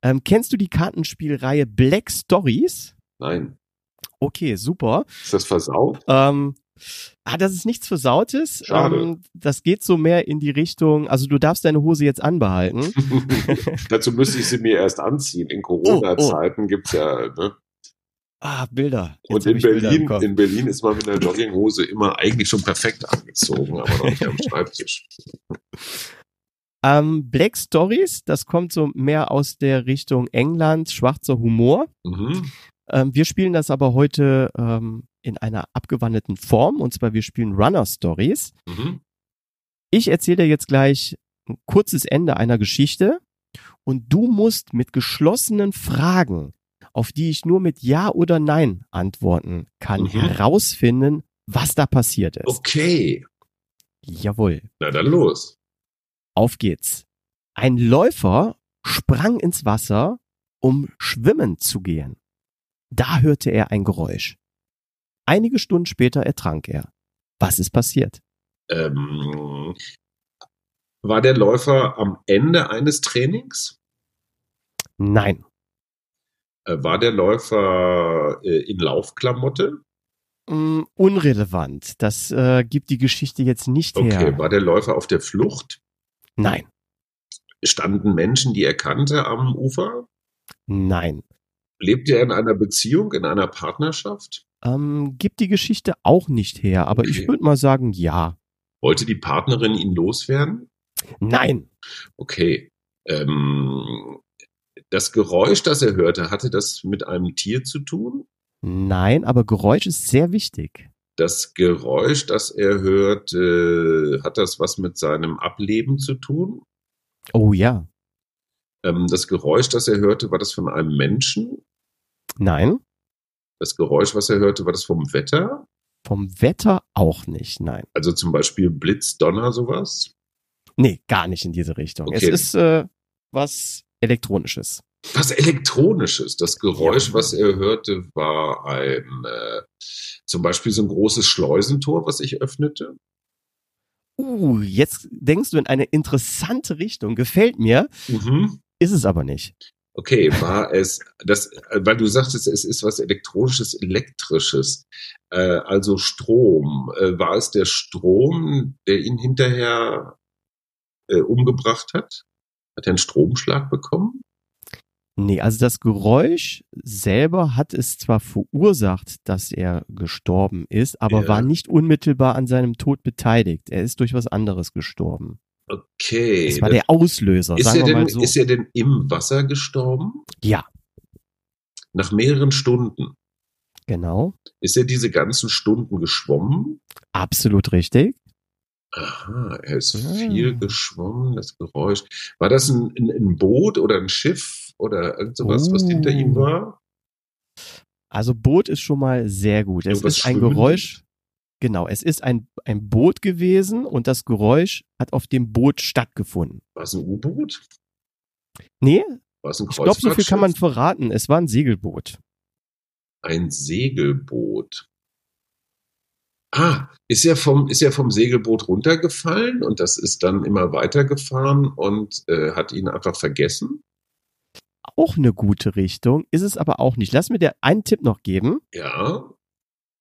Ähm, kennst du die Kartenspielreihe Black Stories? Nein. Okay, super. Ist das versaut? Ähm, ah, das ist nichts Versautes. Schade. Ähm, das geht so mehr in die Richtung, also du darfst deine Hose jetzt anbehalten. [laughs] Dazu müsste ich sie mir erst anziehen. In Corona-Zeiten gibt's ja, ne? Ah, Bilder. Jetzt Und in Berlin, in Berlin ist man mit einer Jogginghose immer eigentlich schon perfekt angezogen, aber noch nicht am Schreibtisch. Ähm, Black Stories, das kommt so mehr aus der Richtung England, schwarzer Humor. Mhm. Ähm, wir spielen das aber heute ähm, in einer abgewandelten Form, und zwar wir spielen Runner Stories. Mhm. Ich erzähle dir jetzt gleich ein kurzes Ende einer Geschichte und du musst mit geschlossenen Fragen, auf die ich nur mit Ja oder Nein antworten kann, Mhm. herausfinden, was da passiert ist. Okay. Jawohl. Na dann los. Auf geht's. Ein Läufer sprang ins Wasser, um schwimmen zu gehen. Da hörte er ein Geräusch. Einige Stunden später ertrank er. Was ist passiert? Ähm, war der Läufer am Ende eines Trainings? Nein, Äh, war der Läufer äh, in Laufklamotte? Mm, unrelevant. Das äh, gibt die Geschichte jetzt nicht Okay. her. War der Läufer auf der Flucht? Nein, Standen Menschen, die er kannte, am Ufer? nein. Lebte er in einer Beziehung, in einer Partnerschaft? Ähm, gibt die Geschichte auch nicht her, aber ich Okay. würde mal sagen, ja. Wollte die Partnerin ihn loswerden? Nein, Okay. Ähm, das Geräusch, das er hörte, hatte das mit einem Tier zu tun? nein, aber Geräusch ist sehr wichtig. Das Geräusch, das er hört, äh, hat das was mit seinem Ableben zu tun? Oh ja, Ähm, das Geräusch, das er hörte, war das von einem Menschen? nein. Das Geräusch, was er hörte, war das vom Wetter? Vom Wetter auch nicht, nein. Also zum Beispiel Blitz, Donner, sowas? Nee, gar nicht in diese Richtung. Okay. Es ist äh, was Elektronisches. Was Elektronisches. Das Geräusch, Ja. was er hörte, war ein äh, zum Beispiel so ein großes Schleusentor, was sich öffnete. Uh, jetzt denkst du in eine interessante Richtung. Gefällt mir, Mhm. ist es aber nicht. Okay, war es das, äh, weil du sagtest, es ist was elektronisches, elektrisches, äh, also Strom. Äh, war es der Strom, der ihn hinterher äh, umgebracht hat? Hat er einen Stromschlag bekommen? Nee, also das Geräusch selber hat es zwar verursacht, dass er gestorben ist, aber Ja. war nicht unmittelbar an seinem Tod beteiligt. Er ist durch was anderes gestorben. Okay. Es war der Auslöser, ist, er denn, so. ist er denn im Wasser gestorben? ja, Nach mehreren Stunden. genau. Ist er diese ganzen Stunden geschwommen? Absolut richtig. Aha, er ist Ah. viel geschwommen, das Geräusch. War das ein, ein, ein Boot oder ein Schiff oder irgend sowas, was Oh. hinter ihm war? Also Boot ist schon mal sehr gut. Es Irgendwas ist ein Schwimmendes? Geräusch. Genau, es ist ein, ein Boot gewesen und das Geräusch hat auf dem Boot stattgefunden. War es ein U-Boot? Nee, War es ein ich glaube, so viel kann man verraten. Es war ein Segelboot. Ein Segelboot. Ah, ist er vom, ist er vom Segelboot runtergefallen und das ist dann immer weitergefahren und äh, hat ihn einfach vergessen? Auch eine gute Richtung, ist es aber auch nicht. Lass mir dir einen Tipp noch geben. Ja,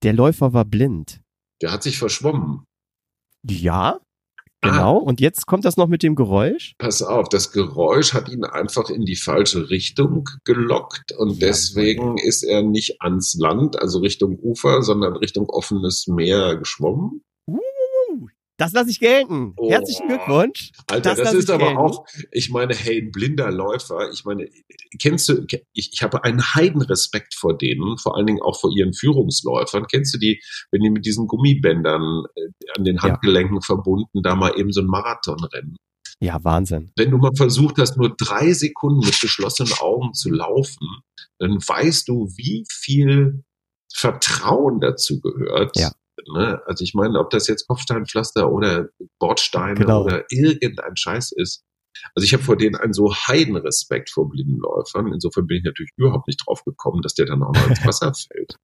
Der Läufer war blind. Der hat sich verschwommen. Ja, genau. Und jetzt kommt das noch mit dem Geräusch. Pass auf, das Geräusch hat ihn einfach in die falsche Richtung gelockt und Ja, deswegen ist er nicht ans Land, also Richtung Ufer, sondern Richtung offenes Meer geschwommen. Uh, das lasse ich gelten. Oh. Herzlichen Glückwunsch. Alter, Das das, ist aber gelten. auch, ich meine, hey, ein blinder Läufer, ich meine, kennst du, ich, ich habe einen Heidenrespekt vor denen, vor allen Dingen auch vor ihren Führungsläufern. Kennst du die, wenn die mit diesen Gummibändern äh, an den Handgelenken verbunden da mal eben so ein Marathon rennen? Ja, Wahnsinn. Wenn du mal versucht hast, nur drei Sekunden mit geschlossenen Augen zu laufen, dann weißt du, wie viel Vertrauen dazu gehört. Ja. Ne? Also ich meine, ob das jetzt Kopfsteinpflaster oder Bordsteine Genau. oder irgendein Scheiß ist. Also ich habe vor denen einen so Heidenrespekt vor Blindenläufern. Insofern bin ich natürlich überhaupt nicht drauf gekommen, dass der dann auch noch ins [laughs] Wasser fällt.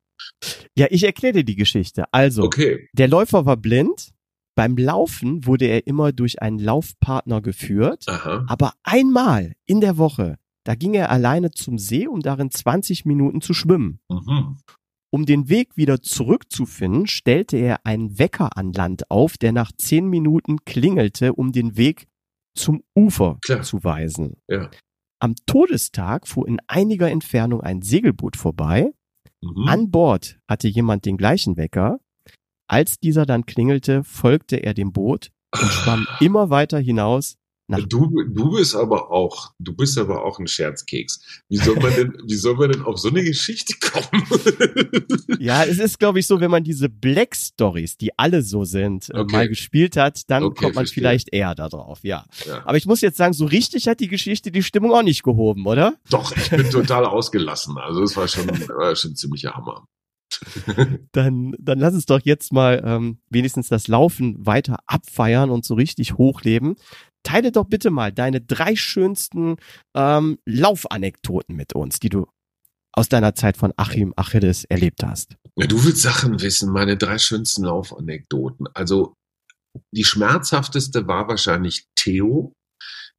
Ja, ich erkläre dir die Geschichte. Also, Okay. der Läufer war blind. Beim Laufen wurde er immer durch einen Laufpartner geführt. Aha. Aber einmal in der Woche, da ging er alleine zum See, um darin 20 Minuten zu schwimmen. Mhm. Um den Weg wieder zurückzufinden, stellte er einen Wecker an Land auf, der nach 10 Minuten klingelte, um den Weg zum Ufer Klar. zu weisen. Ja. Am Todestag fuhr in einiger Entfernung ein Segelboot vorbei. Mhm. An Bord hatte jemand den gleichen Wecker. Als dieser dann klingelte, folgte er dem Boot und schwamm [laughs] immer weiter hinaus Du, du bist aber auch, du bist aber auch ein Scherzkeks. Wie soll man denn, [laughs] wie soll man denn auf so eine Geschichte kommen? [laughs] Ja, es ist, glaube ich, so, wenn man diese Black Stories, die alle so sind, äh, Okay. mal gespielt hat, dann Okay, kommt man verstehe. vielleicht eher da drauf, ja. Ja. Aber ich muss jetzt sagen, so richtig hat die Geschichte die Stimmung auch nicht gehoben, oder? Doch, ich bin [laughs] total ausgelassen. Also es war schon, war schon ziemlicher Hammer. Dann, dann lass uns doch jetzt mal ähm, wenigstens das Laufen weiter abfeiern und so richtig hochleben. Teile doch bitte mal deine drei schönsten ähm, Laufanekdoten mit uns, die du aus deiner Zeit von Achim Achilles erlebt hast. Ja, du willst Sachen wissen, meine drei schönsten Laufanekdoten. Also die schmerzhafteste war wahrscheinlich Theo.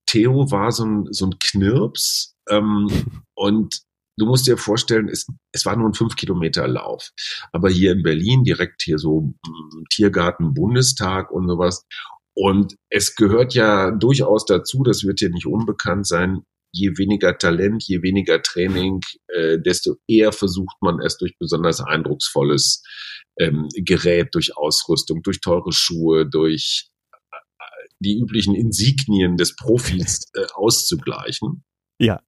Theo war so ein, so ein Knirps ähm, [laughs] und du musst dir vorstellen, es, es war nur ein fünf Kilometer Lauf. Aber hier in Berlin, direkt hier so mm, Tiergarten, Bundestag und sowas. Und es gehört ja durchaus dazu, das wird dir nicht unbekannt sein, je weniger Talent, je weniger Training, äh, desto eher versucht man es durch besonders eindrucksvolles ähm, Gerät, durch Ausrüstung, durch teure Schuhe, durch äh, die üblichen Insignien des Profis [laughs] äh, auszugleichen. Ja.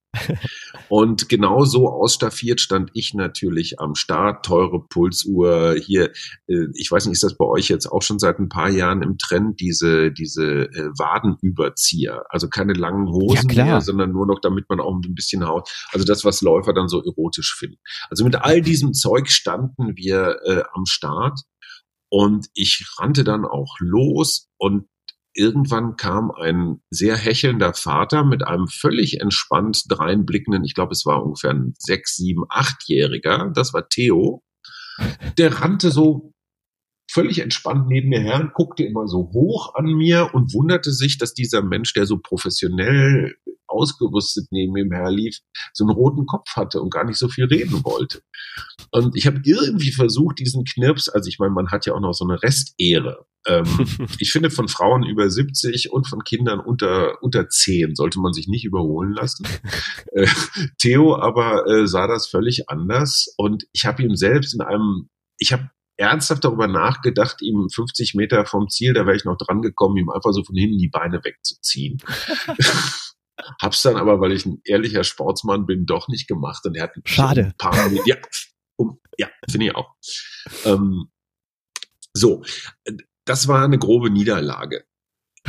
Und genau so ausstaffiert stand ich natürlich am Start. Teure Pulsuhr hier. Äh, ich weiß nicht, ist das bei euch jetzt auch schon seit ein paar Jahren im Trend, diese, diese äh, Wadenüberzieher? Also keine langen Hosen Ja, mehr, sondern nur noch, damit man auch ein bisschen Haut, also das, was Läufer dann so erotisch finden. Also mit all diesem Zeug standen wir äh, am Start und ich rannte dann auch los und irgendwann kam ein sehr hechelnder Vater mit einem völlig entspannt dreinblickenden, ich glaube, es war ungefähr ein sechs, sieben, achtjähriger, das war Theo. Der rannte so völlig entspannt neben mir her und guckte immer so hoch an mir und wunderte sich, dass dieser Mensch, der so professionell ausgerüstet neben ihm herlief, so einen roten Kopf hatte und gar nicht so viel reden wollte. Und ich habe irgendwie versucht, diesen Knirps, also ich meine, man hat ja auch noch so eine Restehre. Ähm, [laughs] ich finde, von Frauen über 70 und von Kindern unter, unter 10 sollte man sich nicht überholen lassen. [laughs] äh, Theo aber äh, sah das völlig anders und ich habe ihm selbst in einem, ich habe ernsthaft darüber nachgedacht, ihm 50 Meter vom Ziel, da wäre ich noch dran gekommen, ihm einfach so von hinten die Beine wegzuziehen. [laughs] Hab's dann aber, weil ich ein ehrlicher Sportsmann bin, doch nicht gemacht und er hat Schade. ein paar ja, um, ja, finde ich auch. Ähm, so, das war eine grobe Niederlage.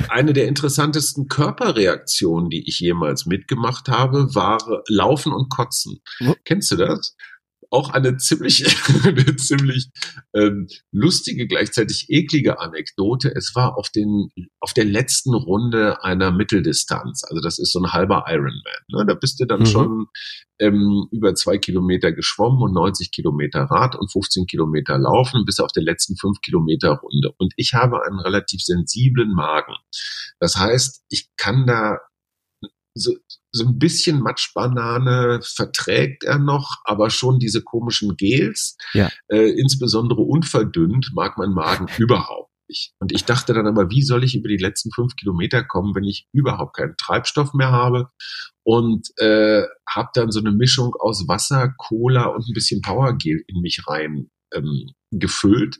Eine der interessantesten Körperreaktionen, die ich jemals mitgemacht habe, war Laufen und Kotzen. Wo- Kennst du das? Auch eine ziemlich, [laughs] eine ziemlich ähm, lustige, gleichzeitig eklige Anekdote. Es war auf den auf der letzten Runde einer Mitteldistanz. Also das ist so ein halber Ironman. Ne? Da bist du dann mhm. schon ähm, über zwei Kilometer geschwommen und 90 Kilometer Rad und 15 Kilometer laufen bis auf der letzten fünf Kilometer Runde. Und ich habe einen relativ sensiblen Magen. Das heißt, ich kann da so, so ein bisschen Matschbanane verträgt er noch, aber schon diese komischen Gels, ja. äh, insbesondere unverdünnt, mag mein Magen überhaupt nicht. Und ich dachte dann aber, wie soll ich über die letzten fünf Kilometer kommen, wenn ich überhaupt keinen Treibstoff mehr habe und äh, habe dann so eine Mischung aus Wasser, Cola und ein bisschen Powergel in mich rein ähm, gefüllt.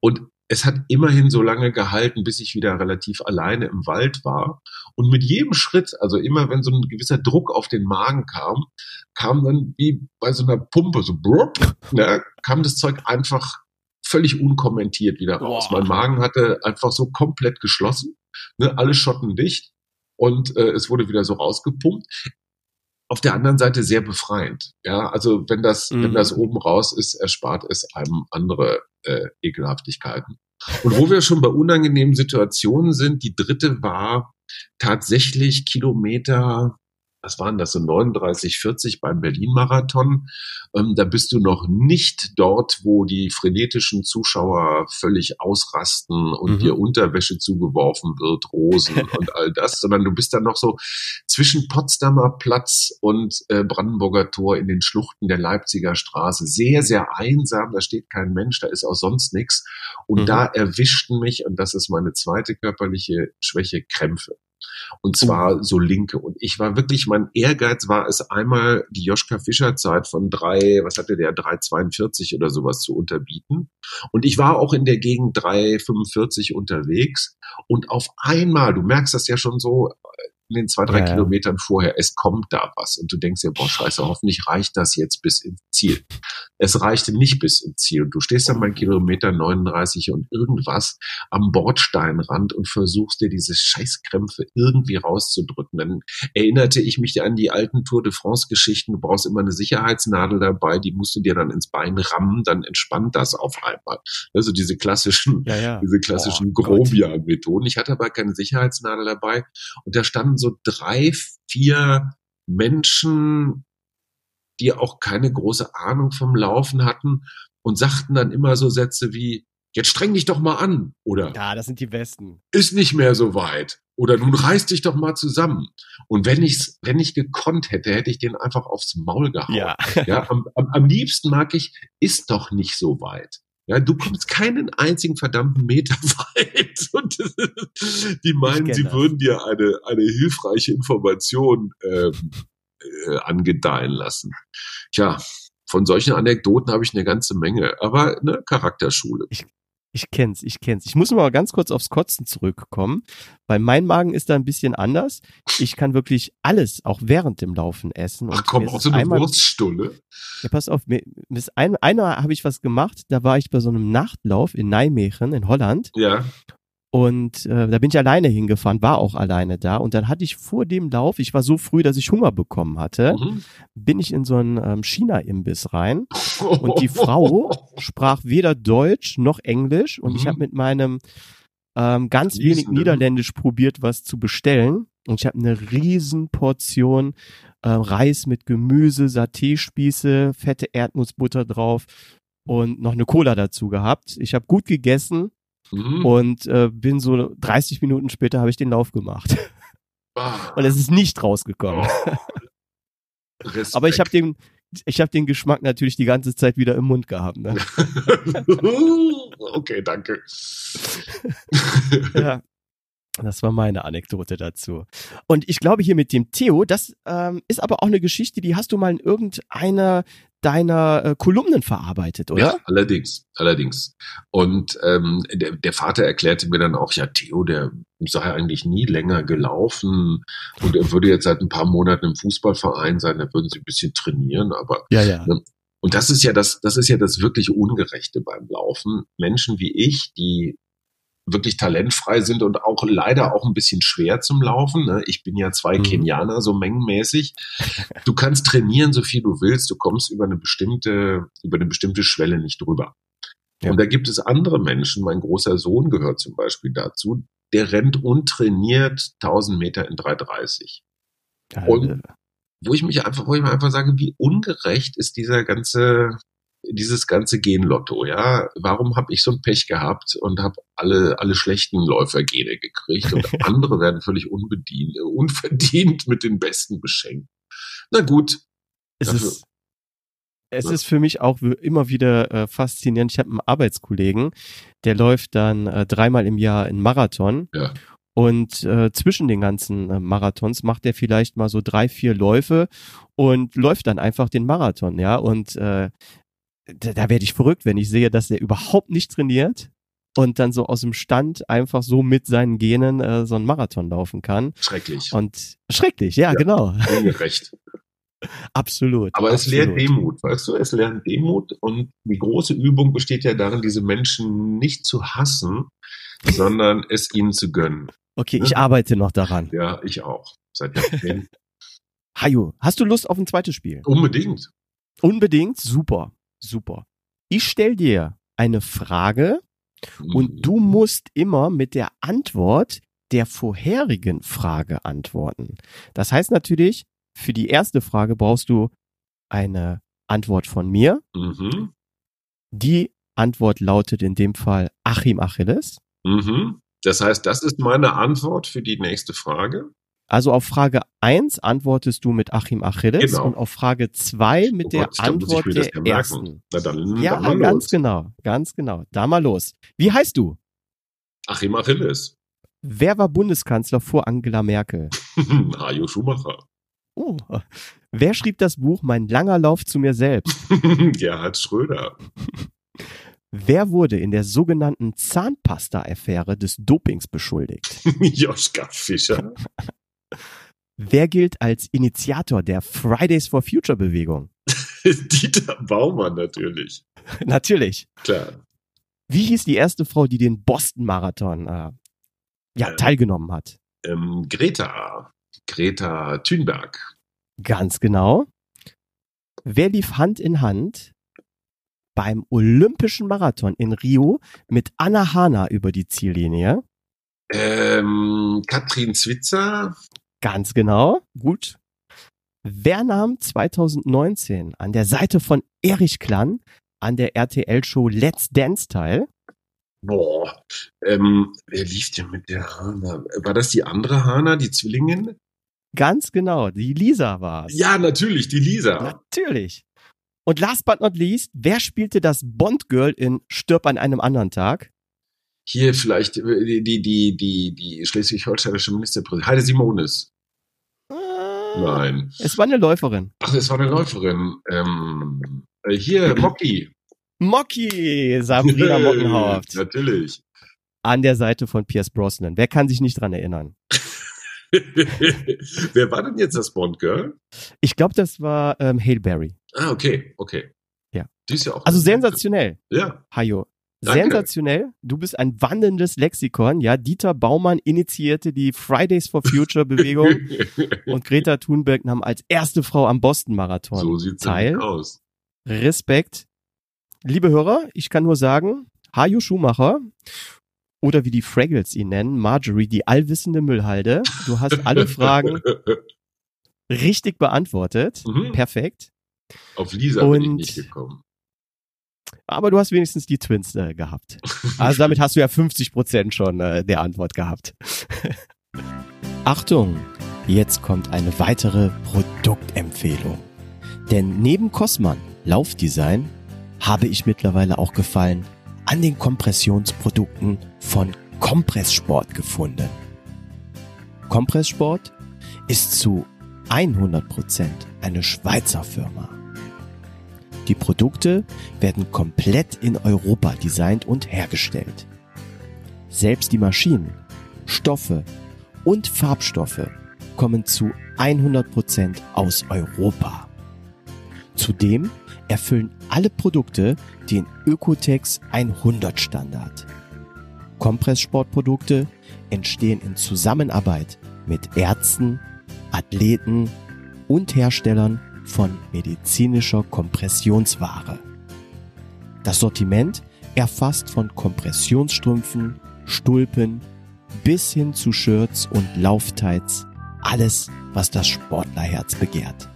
Und es hat immerhin so lange gehalten, bis ich wieder relativ alleine im Wald war. Und mit jedem Schritt, also immer wenn so ein gewisser Druck auf den Magen kam, kam dann wie bei so einer Pumpe, so brupp, ne, kam das Zeug einfach völlig unkommentiert wieder raus. Boah. Mein Magen hatte einfach so komplett geschlossen, ne, alle Schotten dicht und äh, es wurde wieder so rausgepumpt auf der anderen Seite sehr befreiend. Ja, also wenn das, mhm. wenn das oben raus ist, erspart es einem andere äh, Ekelhaftigkeiten. Und wo wir schon bei unangenehmen Situationen sind, die dritte war tatsächlich Kilometer was waren das, so 39, 40 beim Berlin-Marathon. Ähm, da bist du noch nicht dort, wo die frenetischen Zuschauer völlig ausrasten und mhm. dir Unterwäsche zugeworfen wird, Rosen [laughs] und all das, sondern du bist dann noch so zwischen Potsdamer Platz und äh, Brandenburger Tor in den Schluchten der Leipziger Straße. Sehr, sehr einsam, da steht kein Mensch, da ist auch sonst nichts. Und mhm. da erwischten mich, und das ist meine zweite körperliche Schwäche, Krämpfe. Und zwar oh. so linke. Und ich war wirklich, mein Ehrgeiz war es einmal die Joschka Fischer Zeit von drei, was hatte der, 3,42 oder sowas zu unterbieten. Und ich war auch in der Gegend 3,45 unterwegs. Und auf einmal, du merkst das ja schon so, in den zwei, drei ja, Kilometern vorher, es kommt da was. Und du denkst dir, boah, scheiße, hoffentlich reicht das jetzt bis ins Ziel. Es reichte nicht bis ins Ziel. Und du stehst dann bei Kilometer 39 und irgendwas am Bordsteinrand und versuchst dir diese Scheißkrämpfe irgendwie rauszudrücken. Dann erinnerte ich mich an die alten Tour de France Geschichten. Du brauchst immer eine Sicherheitsnadel dabei, die musst du dir dann ins Bein rammen, dann entspannt das auf einmal. Also diese klassischen, ja, ja. diese klassischen Grobian-Methoden. Ich hatte aber keine Sicherheitsnadel dabei und da standen so drei, vier Menschen, die auch keine große Ahnung vom Laufen hatten und sagten dann immer so Sätze wie, jetzt streng dich doch mal an oder Ja, das sind die besten. Ist nicht mehr so weit oder nun reiß dich doch mal zusammen. Und wenn ich's, wenn ich gekonnt hätte, hätte ich den einfach aufs Maul gehauen. Ja. ja am, am, am liebsten mag ich, ist doch nicht so weit. Ja, du kommst keinen einzigen verdammten Meter [laughs] weit. Und die meinen, sie das. würden dir eine, eine hilfreiche Information ähm, äh, angedeihen lassen. Tja, von solchen Anekdoten habe ich eine ganze Menge, aber eine Charakterschule. Ich, ich kenn's, ich kenn's. Ich muss mal ganz kurz aufs Kotzen zurückkommen, weil mein Magen ist da ein bisschen anders. Ich kann wirklich alles, auch während dem Laufen essen. Ach komm, auch so eine einmal, Wurststulle. Ja, pass auf, mir, mir ein, einer habe ich was gemacht, da war ich bei so einem Nachtlauf in Nijmegen in Holland. Ja. Und äh, da bin ich alleine hingefahren, war auch alleine da. Und dann hatte ich vor dem Lauf, ich war so früh, dass ich Hunger bekommen hatte, mhm. bin ich in so einen ähm, China-Imbiss rein. Und die Frau [laughs] sprach weder Deutsch noch Englisch. Und mhm. ich habe mit meinem ähm, ganz Riesen, wenig Niederländisch probiert, was zu bestellen. Und ich habe eine riesen Portion äh, Reis mit Gemüse, Saté-Spieße, fette Erdnussbutter drauf und noch eine Cola dazu gehabt. Ich habe gut gegessen Mhm. Und äh, bin so 30 Minuten später habe ich den Lauf gemacht. Ah. Und es ist nicht rausgekommen. Oh. [laughs] Aber ich habe den, ich habe den Geschmack natürlich die ganze Zeit wieder im Mund gehabt. Ne? [laughs] okay, danke. ja. Das war meine Anekdote dazu. Und ich glaube hier mit dem Theo, das ähm, ist aber auch eine Geschichte, die hast du mal in irgendeiner deiner äh, Kolumnen verarbeitet, oder? Ja, allerdings, allerdings. Und ähm, der, der Vater erklärte mir dann auch, ja, Theo, der sei eigentlich nie länger gelaufen und er würde jetzt seit ein paar Monaten im Fußballverein sein, da würden sie ein bisschen trainieren, aber ja, ja. Ne, und das ist ja das, das ist ja das wirklich Ungerechte beim Laufen. Menschen wie ich, die wirklich talentfrei sind und auch leider auch ein bisschen schwer zum Laufen. Ne? Ich bin ja zwei mhm. Kenianer, so mengenmäßig. Du kannst trainieren, so viel du willst. Du kommst über eine bestimmte, über eine bestimmte Schwelle nicht drüber. Ja. Und da gibt es andere Menschen. Mein großer Sohn gehört zum Beispiel dazu. Der rennt untrainiert 1000 Meter in 3,30. Und wo ich mich einfach, wo ich mir einfach sage, wie ungerecht ist dieser ganze, dieses ganze Genlotto, ja? Warum habe ich so ein Pech gehabt und habe alle alle schlechten Läufergene gekriegt und [laughs] andere werden völlig unbedient, unverdient mit den Besten beschenkt? Na gut. Es dafür, ist es ist für mich auch immer wieder äh, faszinierend. Ich habe einen Arbeitskollegen, der läuft dann äh, dreimal im Jahr in Marathon. Ja. Und äh, zwischen den ganzen äh, Marathons macht er vielleicht mal so drei, vier Läufe und läuft dann einfach den Marathon, ja. Und äh, da, da werde ich verrückt, wenn ich sehe, dass er überhaupt nicht trainiert und dann so aus dem Stand einfach so mit seinen Genen äh, so einen Marathon laufen kann. Schrecklich. Und schrecklich, ja, ja genau. [laughs] Ungerecht. [laughs] Absolut. Aber es lernt Demut, weißt du, es lernt Demut und die große Übung besteht ja darin, diese Menschen nicht zu hassen, sondern [laughs] es ihnen zu gönnen. Okay, ich arbeite noch daran. Ja, ich auch. Seit Jahrzehnten. Hajo, hast du Lust auf ein zweites Spiel? Unbedingt. Unbedingt? Super, super. Ich stell dir eine Frage und mhm. du musst immer mit der Antwort der vorherigen Frage antworten. Das heißt natürlich, für die erste Frage brauchst du eine Antwort von mir. Mhm. Die Antwort lautet in dem Fall Achim Achilles. Mhm. Das heißt, das ist meine Antwort für die nächste Frage. Also auf Frage 1 antwortest du mit Achim Achilles genau. und auf Frage 2 mit oh der Gott, Antwort der ja ersten. Na dann, ja, dann ganz los. genau, ganz genau. Da mal los. Wie heißt du? Achim Achilles. Wer war Bundeskanzler vor Angela Merkel? [laughs] Hajo Schumacher. Oh. Wer schrieb das Buch Mein langer Lauf zu mir selbst? [laughs] Gerhard Schröder. [laughs] Wer wurde in der sogenannten Zahnpasta-Affäre des Dopings beschuldigt? Joschka Fischer. Wer gilt als Initiator der Fridays for Future Bewegung? [laughs] Dieter Baumann natürlich. natürlich. Klar. Wie hieß die erste Frau, die den Boston-Marathon äh, ja, äh, teilgenommen hat? Ähm, Greta. Greta Thunberg. Ganz genau. Wer lief Hand in Hand beim Olympischen Marathon in Rio mit Anna Hana über die Ziellinie? Ähm, Katrin Zwitzer. Ganz genau. Gut. Wer nahm 2019 an der Seite von Erich Klan an der RTL-Show Let's Dance teil? Boah, ähm, wer lief denn mit der Hana? War das die andere Hana, die Zwillingin? Ganz genau, die Lisa war es. Ja, natürlich, die Lisa. Natürlich. Und last but not least, wer spielte das Bond-Girl in Stirb an einem anderen Tag? Hier vielleicht äh, die, die, die, die, die schleswig-holsteinische Ministerpräsidentin, Heide Simonis. Nein. Es war eine Läuferin. Ach, es war eine Läuferin. Ähm, äh, hier, [clears throat] Mocky. Mocky, Sabrina Mockenhaupt. Natürlich. An der Seite von Pierce Brosnan. Wer kann sich nicht dran erinnern? [laughs] Wer war denn jetzt das Bond-Girl? Ich glaube, das war ähm, Hale Berry. Ah, okay, okay. Ja. Die ist ja auch. Also sensationell. Ja. Hajo. Sensationell. Du bist ein wandelndes Lexikon. Ja, Dieter Baumann initiierte die Fridays for Future Bewegung [laughs] und Greta Thunberg nahm als erste Frau am Boston Marathon so sieht's teil. aus. Respekt. Liebe Hörer, ich kann nur sagen, Hajo Schumacher oder wie die Fraggles ihn nennen, Marjorie, die allwissende Müllhalde. Du hast alle Fragen [laughs] richtig beantwortet. Mhm. Perfekt. Auf Lisa Und, bin ich nicht gekommen. Aber du hast wenigstens die Twins äh, gehabt. [laughs] Also damit hast du ja 50 Prozent schon äh, der Antwort gehabt. [laughs] Achtung, jetzt kommt eine weitere Produktempfehlung. Denn neben Cosman Laufdesign habe ich mittlerweile auch Gefallen an den Kompressionsprodukten von Kompresssport gefunden. Kompresssport ist zu 100% eine Schweizer Firma. Die Produkte werden komplett in Europa designt und hergestellt. Selbst die Maschinen, Stoffe und Farbstoffe kommen zu 100% aus Europa. Zudem erfüllen alle Produkte den Ökotex 100 Standard. Kompresssportprodukte entstehen in Zusammenarbeit mit Ärzten, Athleten und Herstellern von medizinischer Kompressionsware. Das Sortiment erfasst von Kompressionsstrümpfen, Stulpen bis hin zu Shirts und Lauftights alles, was das Sportlerherz begehrt.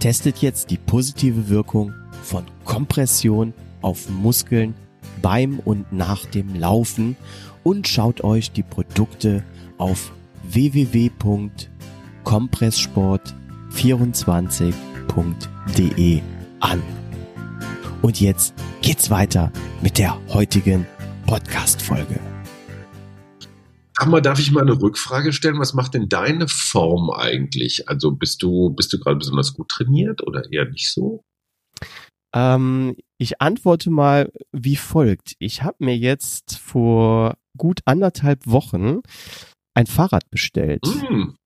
Testet jetzt die positive Wirkung von Kompression auf Muskeln beim und nach dem Laufen und schaut euch die Produkte auf www.kompresssport24.de an. Und jetzt geht's weiter mit der heutigen Podcast-Folge. Mal, darf ich mal eine Rückfrage stellen? Was macht denn deine Form eigentlich? Also bist du, bist du gerade besonders gut trainiert oder eher nicht so? Ähm, ich antworte mal wie folgt. Ich habe mir jetzt vor gut anderthalb Wochen ein Fahrrad bestellt, Mm,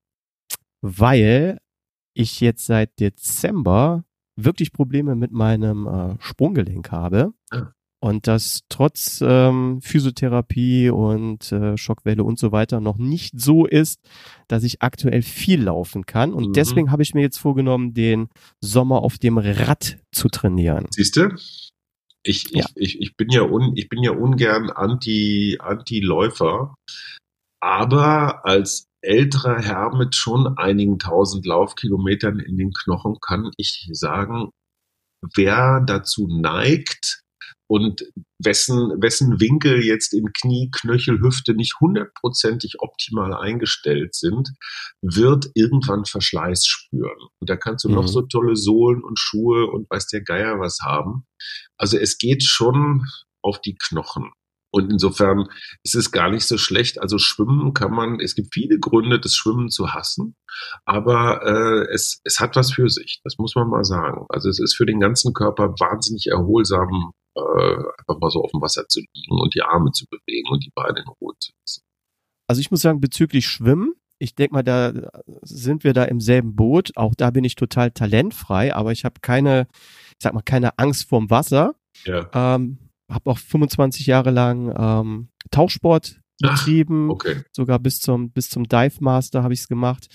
weil ich jetzt seit Dezember wirklich Probleme mit meinem äh, Sprunggelenk habe. Ah. Und das trotz ähm, Physiotherapie und äh, Schockwelle und so weiter noch nicht so ist, dass ich aktuell viel laufen kann. Und Mhm. deswegen habe ich mir jetzt vorgenommen, den Sommer auf dem Rad zu trainieren. siehst du? Ich, Ja. ich, ich, ich bin ja un, ich bin ja ungern Anti, Anti-Läufer, aber als älterer Herr mit schon einigen tausend Laufkilometern in den Knochen kann ich sagen, wer dazu neigt und wessen, wessen Winkel jetzt in Knie, Knöchel, Hüfte nicht hundertprozentig optimal eingestellt sind, wird irgendwann Verschleiß spüren. Und da kannst du noch Mhm. so tolle Sohlen und Schuhe und weiß der Geier was haben. Also es geht schon auf die Knochen. Und insofern ist es gar nicht so schlecht. Also schwimmen kann man, es gibt viele Gründe, das Schwimmen zu hassen, aber äh, es, es hat was für sich, das muss man mal sagen. Also es ist für den ganzen Körper wahnsinnig erholsam, äh, einfach mal so auf dem Wasser zu liegen und die Arme zu bewegen und die Beine in Ruhe zu lassen. Also ich muss sagen, bezüglich Schwimmen, ich denke mal, da sind wir da im selben Boot. Auch da bin ich total talentfrei, aber ich habe keine, ich sag mal, keine Angst vorm Wasser. Ja, Ähm, habe auch 25 Jahre lang ähm, Tauchsport Ach, betrieben, okay. sogar bis zum bis zum Dive Master habe ich es gemacht.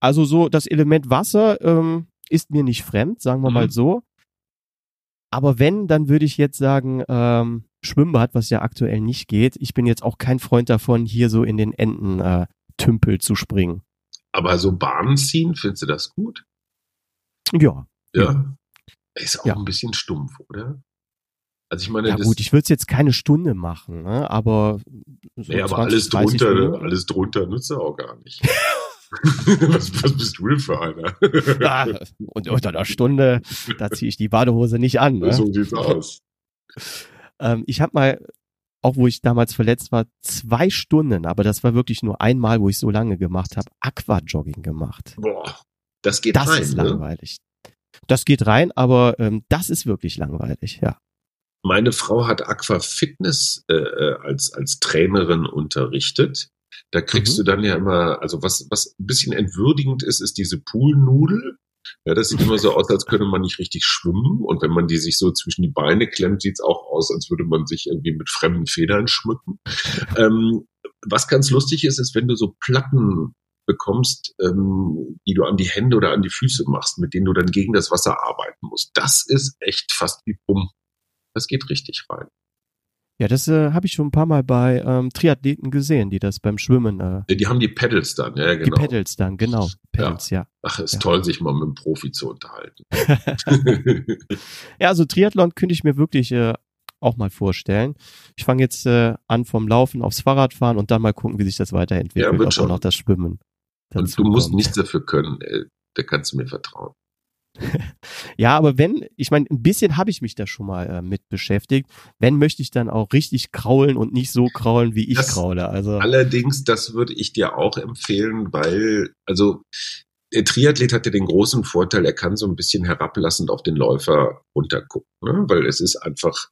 Also so das Element Wasser ähm, ist mir nicht fremd, sagen wir Mhm. mal so. Aber wenn, dann würde ich jetzt sagen ähm, Schwimmbad, was ja aktuell nicht geht. Ich bin jetzt auch kein Freund davon, hier so in den Enten äh, Tümpel zu springen. Aber so Bahnen ziehen, findest du das gut? Ja, Ja. Ist auch Ja. ein bisschen stumpf, oder? Also ich meine, ja das, gut, ich würde es jetzt keine Stunde machen, ne? aber so ja, aber 20, alles 30 drunter, Minuten. alles drunter ja auch gar nicht. [laughs] was, was bist du denn für einer? Ja, [laughs] und unter einer Stunde, da ziehe ich die Badehose nicht an. Ne? [laughs] So sieht's aus. Ähm, ich habe mal, auch wo ich damals verletzt war, zwei Stunden, aber das war wirklich nur einmal, wo ich so lange gemacht habe, Aquajogging gemacht. Boah, das geht Das rein, ist ne? langweilig. Das geht rein, aber ähm, das ist wirklich langweilig, ja. Meine Frau hat Aquafitness äh, äh, als, als Trainerin unterrichtet. Da kriegst Mhm. du dann ja immer, also was, was ein bisschen entwürdigend ist, ist diese Poolnudel. Ja, das sieht immer so aus, als könne man nicht richtig schwimmen. Und wenn man die sich so zwischen die Beine klemmt, sieht's auch aus, als würde man sich irgendwie mit fremden Federn schmücken. Ähm, was ganz lustig ist, ist, wenn du so Platten bekommst, ähm, die du an die Hände oder an die Füße machst, mit denen du dann gegen das Wasser arbeiten musst. Das ist echt fast wie Pumpen. Das geht richtig rein. Ja, das äh, habe ich schon ein paar Mal bei ähm, Triathleten gesehen, die das beim Schwimmen, äh, Ja, Die haben die Pedals dann, ja, genau. die Pedals dann, genau, Pedals, ja. Ach, ist Ja. toll, sich mal mit einem Profi zu unterhalten. [laughs] [laughs] Ja, also Triathlon könnte ich mir wirklich äh, auch mal vorstellen. Ich fange jetzt äh, an vom Laufen aufs Fahrradfahren und dann mal gucken, wie sich das weiterentwickelt, Ja, wird schon. dann noch das Schwimmen. Und du musst nichts dafür können, ey. da kannst du mir vertrauen. [laughs] Ja, aber wenn, ich meine, ein bisschen habe ich mich da schon mal äh, mit beschäftigt. Wenn möchte ich dann auch richtig kraulen und nicht so kraulen, wie ich Das- kraule. Also Allerdings, das würde ich dir auch empfehlen, weil, also, der Triathlet hat ja den großen Vorteil, er kann so ein bisschen herablassend auf den Läufer runtergucken, ne? weil es ist einfach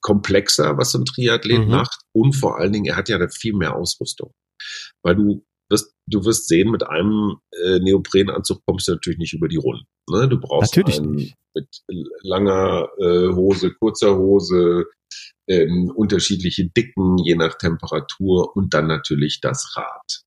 komplexer, was so ein Triathlet Mhm. macht und vor allen Dingen, er hat ja da viel mehr Ausrüstung. Weil du wirst, du wirst sehen, mit einem äh, Neoprenanzug kommst du natürlich nicht über die Runden. Ne? Du brauchst Natürlich einen nicht. mit langer äh, Hose, kurzer Hose, ähm, unterschiedliche Dicken, je nach Temperatur und dann natürlich das Rad.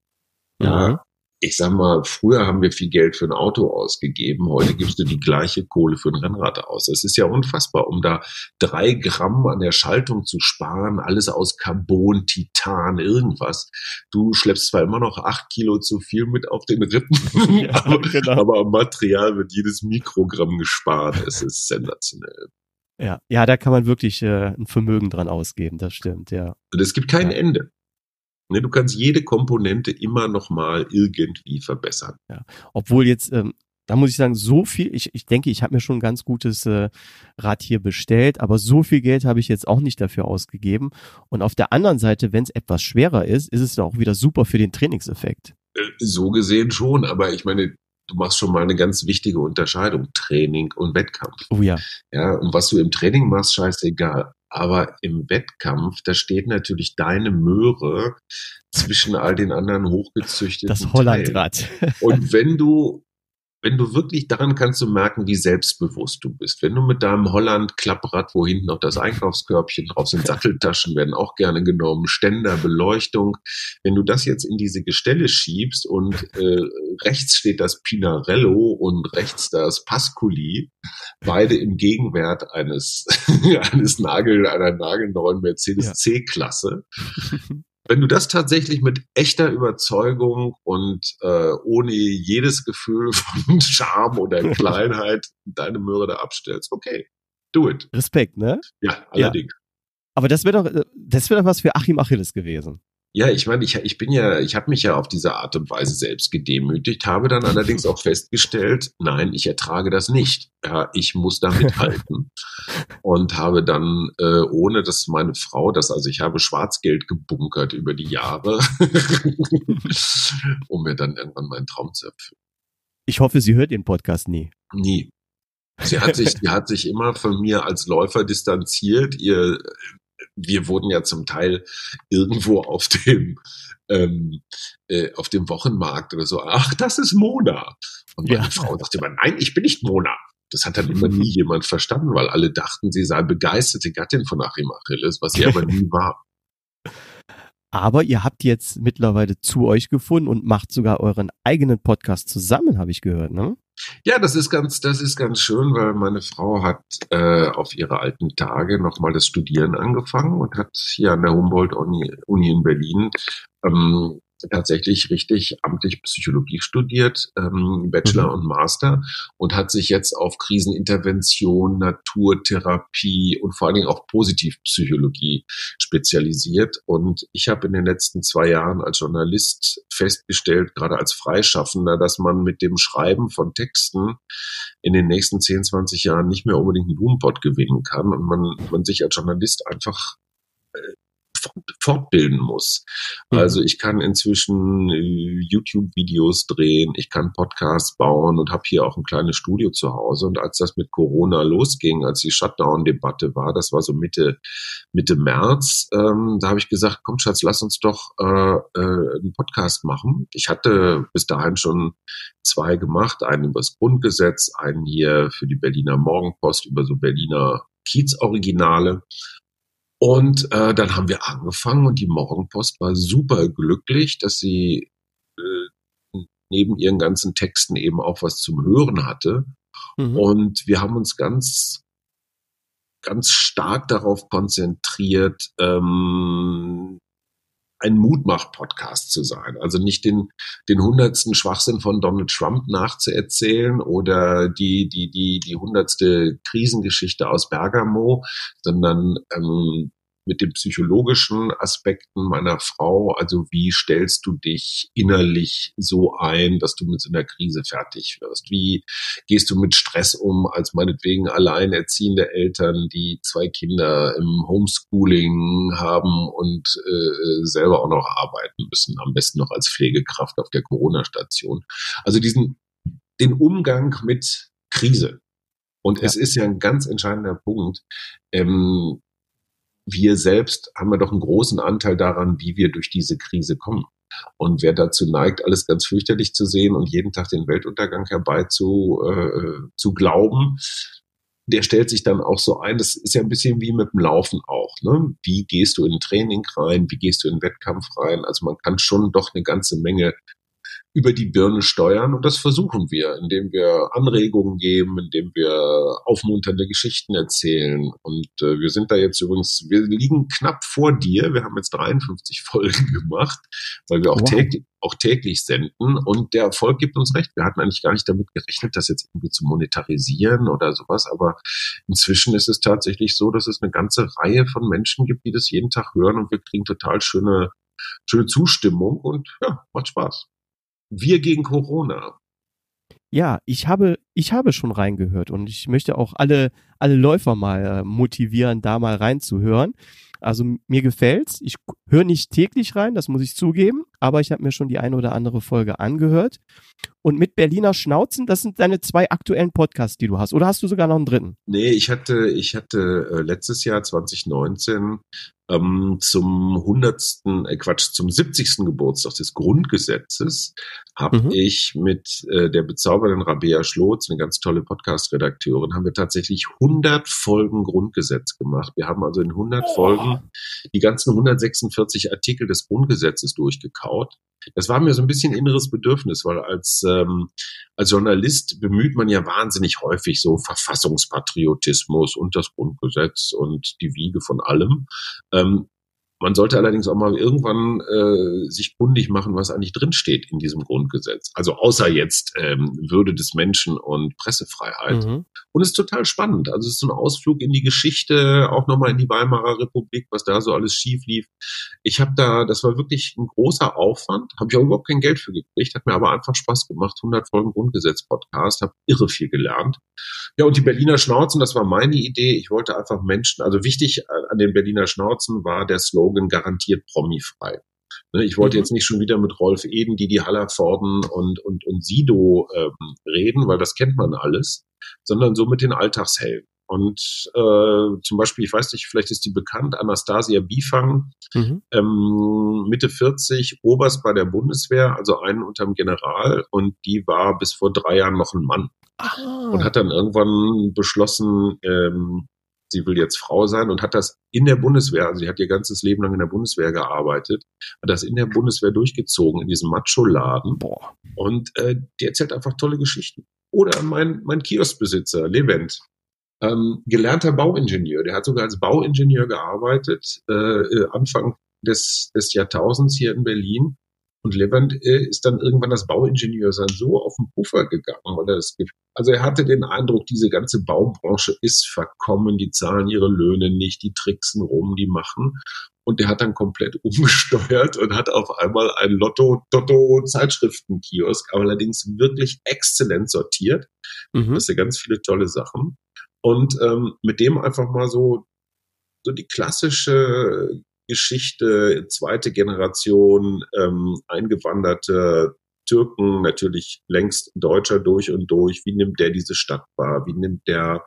Ja, ich sag mal, früher haben wir viel Geld für ein Auto ausgegeben, heute gibst du die gleiche Kohle für ein Rennrad aus. Es ist ja unfassbar, um da drei Gramm an der Schaltung zu sparen, alles aus Carbon, Titan, irgendwas. Du schleppst zwar immer noch acht Kilo zu viel mit auf den Rippen, [laughs] ja, [laughs] aber, genau. aber am Material wird jedes Mikrogramm gespart. Es ist sensationell. Ja, ja, da kann man wirklich äh, ein Vermögen dran ausgeben, das stimmt, ja. Und es gibt kein ja. Ende. Ne, du kannst jede Komponente immer noch mal irgendwie verbessern. Ja. Obwohl jetzt, ähm, da muss ich sagen, so viel, ich, ich denke, ich habe mir schon ein ganz gutes äh, Rad hier bestellt, aber so viel Geld habe ich jetzt auch nicht dafür ausgegeben. Und auf der anderen Seite, wenn es etwas schwerer ist, ist es auch wieder super für den Trainingseffekt. Äh, so gesehen schon, aber ich meine, du machst schon mal eine ganz wichtige Unterscheidung, Training und Wettkampf. Oh ja. Ja, und was du im Training machst, scheißegal. Aber im Wettkampf, da steht natürlich deine Möhre zwischen all den anderen hochgezüchteten. Das Hollandrad. Und wenn du wenn du wirklich daran kannst du merken, wie selbstbewusst du bist. Wenn du mit deinem Holland-Klapprad, wo hinten noch das Einkaufskörbchen drauf sind, [laughs] Satteltaschen werden auch gerne genommen, Ständer, Beleuchtung. Wenn du das jetzt in diese Gestelle schiebst und äh, rechts steht das Pinarello und rechts das Pasculi, beide im Gegenwert eines, [laughs] eines Nagel, einer nagelneuen Mercedes ja. C-Klasse, [laughs] wenn du das tatsächlich mit echter Überzeugung und äh, ohne jedes Gefühl [laughs] von Charme oder [laughs] Kleinheit deine Möhre da abstellst, okay, do it. Respekt, ne? Ja, allerdings. Ja. Aber das wäre doch, das wäre doch was für Achim Achilles gewesen. Ja, ich meine, ich, ich bin ja, ich habe mich ja auf diese Art und Weise selbst gedemütigt, habe dann allerdings auch festgestellt, nein, ich ertrage das nicht. Ja, ich muss da mithalten. [laughs] und habe dann, äh, ohne dass meine Frau das, also ich habe Schwarzgeld gebunkert über die Jahre, [laughs] um mir dann irgendwann meinen Traum zu erfüllen. Ich hoffe, sie hört den Podcast nie. Nie. Sie hat sich, sie hat sich immer von mir als Läufer distanziert. Ihr wir wurden ja zum Teil irgendwo auf dem ähm, äh, auf dem Wochenmarkt oder so, ach, das ist Mona. Und meine ja. Frau dachte immer, nein, ich bin nicht Mona. Das hat dann immer nie [laughs] jemand verstanden, weil alle dachten, sie sei begeisterte Gattin von Achim Achilles, was sie aber nie war. Aber ihr habt jetzt mittlerweile zu euch gefunden und macht sogar euren eigenen Podcast zusammen, habe ich gehört, ne? Ja, das ist ganz, das ist ganz schön, weil meine Frau hat äh, auf ihre alten Tage nochmal das Studieren angefangen und hat hier an der Humboldt-Uni Uni in Berlin ähm, tatsächlich richtig amtlich Psychologie studiert, ähm, Bachelor mhm. und Master und hat sich jetzt auf Krisenintervention, Naturtherapie und vor allen Dingen auch Positivpsychologie spezialisiert. Und ich habe in den letzten zwei Jahren als Journalist festgestellt, gerade als Freischaffender, dass man mit dem Schreiben von Texten in den nächsten 10, 20 Jahren nicht mehr unbedingt einen Blumenpott gewinnen kann und man, man sich als Journalist einfach äh, fortbilden muss. Mhm. Also ich kann inzwischen äh, YouTube-Videos drehen, ich kann Podcasts bauen und habe hier auch ein kleines Studio zu Hause. Und als das mit Corona losging, als die Shutdown-Debatte war, das war so Mitte Mitte März, ähm, da habe ich gesagt, komm Schatz, lass uns doch äh, äh, einen Podcast machen. Ich hatte bis dahin schon zwei gemacht, einen über das Grundgesetz, einen hier für die Berliner Morgenpost über so Berliner Kiez-Originale und äh, dann haben wir angefangen und die Morgenpost war super glücklich, dass sie äh, neben ihren ganzen Texten eben auch was zum Hören hatte. Mhm. Und wir haben uns ganz, ganz stark darauf konzentriert, ähm, ein Mutmach-Podcast zu sein. Also nicht den, den hundertsten Schwachsinn von Donald Trump nachzuerzählen oder die, die, die, die hundertste Krisengeschichte aus Bergamo, sondern ähm, mit den psychologischen Aspekten meiner Frau. Also wie stellst du dich innerlich so ein, dass du mit so einer Krise fertig wirst? Wie gehst du mit Stress um als meinetwegen alleinerziehende Eltern, die zwei Kinder im Homeschooling haben und äh, selber auch noch arbeiten müssen, am besten noch als Pflegekraft auf der Corona-Station. Also diesen, den Umgang mit Krise. Und ja. es ist ja ein ganz entscheidender Punkt. Ähm, wir selbst haben ja doch einen großen Anteil daran, wie wir durch diese Krise kommen. Und wer dazu neigt, alles ganz fürchterlich zu sehen und jeden Tag den Weltuntergang herbei zu, äh, zu glauben, der stellt sich dann auch so ein. Das ist ja ein bisschen wie mit dem Laufen auch. Ne? Wie gehst du in Training rein? Wie gehst du in einen Wettkampf rein? Also man kann schon doch eine ganze Menge über die Birne steuern. Und das versuchen wir, indem wir Anregungen geben, indem wir aufmunternde Geschichten erzählen. Und äh, wir sind da jetzt übrigens, wir liegen knapp vor dir. Wir haben jetzt 53 [laughs] Folgen gemacht, weil wir auch, wow. täglich, auch täglich senden. Und der Erfolg gibt uns recht. Wir hatten eigentlich gar nicht damit gerechnet, das jetzt irgendwie zu monetarisieren oder sowas. Aber inzwischen ist es tatsächlich so, dass es eine ganze Reihe von Menschen gibt, die das jeden Tag hören und wir kriegen total schöne schöne Zustimmung und ja, macht Spaß. Wir gegen Corona. Ja, ich habe, ich habe schon reingehört und ich möchte auch alle, alle Läufer mal äh, motivieren, da mal reinzuhören. Also mir gefällt's. Ich höre nicht täglich rein, das muss ich zugeben, aber ich habe mir schon die eine oder andere Folge angehört. Und mit Berliner Schnauzen, das sind deine zwei aktuellen Podcasts, die du hast. Oder hast du sogar noch einen dritten? Nee, ich hatte, ich hatte äh, letztes Jahr 2019 ähm, zum 100. Äh, Quatsch, zum 70. Geburtstag des Grundgesetzes habe mhm. ich mit äh, der bezaubernden Rabea Schlotz, eine ganz tolle Podcast-Redakteurin, haben wir tatsächlich 100 Folgen Grundgesetz gemacht. Wir haben also in 100 oh. Folgen die ganzen 146 Artikel des Grundgesetzes durchgekaut. Das war mir so ein bisschen inneres Bedürfnis, weil als, ähm, als Journalist bemüht man ja wahnsinnig häufig so Verfassungspatriotismus und das Grundgesetz und die Wiege von allem. Ähm, man sollte allerdings auch mal irgendwann äh, sich kundig machen, was eigentlich drinsteht in diesem Grundgesetz. Also außer jetzt ähm, Würde des Menschen und Pressefreiheit. Mhm. Und es ist total spannend. Also es ist so ein Ausflug in die Geschichte, auch nochmal in die Weimarer Republik, was da so alles schief lief. Ich habe da, das war wirklich ein großer Aufwand, habe ich auch überhaupt kein Geld für gekriegt, hat mir aber einfach Spaß gemacht. 100 Folgen Grundgesetz-Podcast, habe irre viel gelernt. Ja, und die Berliner Schnauzen, das war meine Idee. Ich wollte einfach Menschen, also wichtig an den Berliner Schnauzen war der Slogan, Slogan garantiert promifrei. Ne, ich wollte mhm. jetzt nicht schon wieder mit Rolf Eden, Didi Hallervorden und, und, und Sido ähm, reden, weil das kennt man alles, sondern so mit den Alltagshelden. Und äh, zum Beispiel, ich weiß nicht, vielleicht ist die bekannt, Anastasia Bifang, mhm. ähm, Mitte 40, Oberst bei der Bundeswehr, also einen unterm General, und die war bis vor drei Jahren noch ein Mann. Ah. Und hat dann irgendwann beschlossen, ähm, sie will jetzt Frau sein und hat das in der Bundeswehr, also sie hat ihr ganzes Leben lang in der Bundeswehr gearbeitet, hat das in der Bundeswehr durchgezogen, in diesem Macho-Laden. Und äh, die erzählt einfach tolle Geschichten. Oder mein, mein Kioskbesitzer, Levent, ähm, gelernter Bauingenieur, der hat sogar als Bauingenieur gearbeitet, äh, äh Anfang des, des Jahrtausends hier in Berlin und Levent äh, ist dann irgendwann das Bauingenieursein so auf den Puffer gegangen, weil er das, also er hatte den Eindruck, diese ganze Baubranche ist verkommen, die zahlen ihre Löhne nicht, die tricksen rum, die machen. Und der hat dann komplett [laughs] umgesteuert und hat auf einmal ein Lotto, Toto Zeitschriftenkiosk, allerdings wirklich exzellent sortiert. Mhm. Das sind ganz viele tolle Sachen. Und ähm, mit dem einfach mal so so die klassische Geschichte, zweite Generation ähm, eingewanderte Türken, natürlich längst Deutscher durch und durch. Wie nimmt der diese Stadt wahr? Wie nimmt der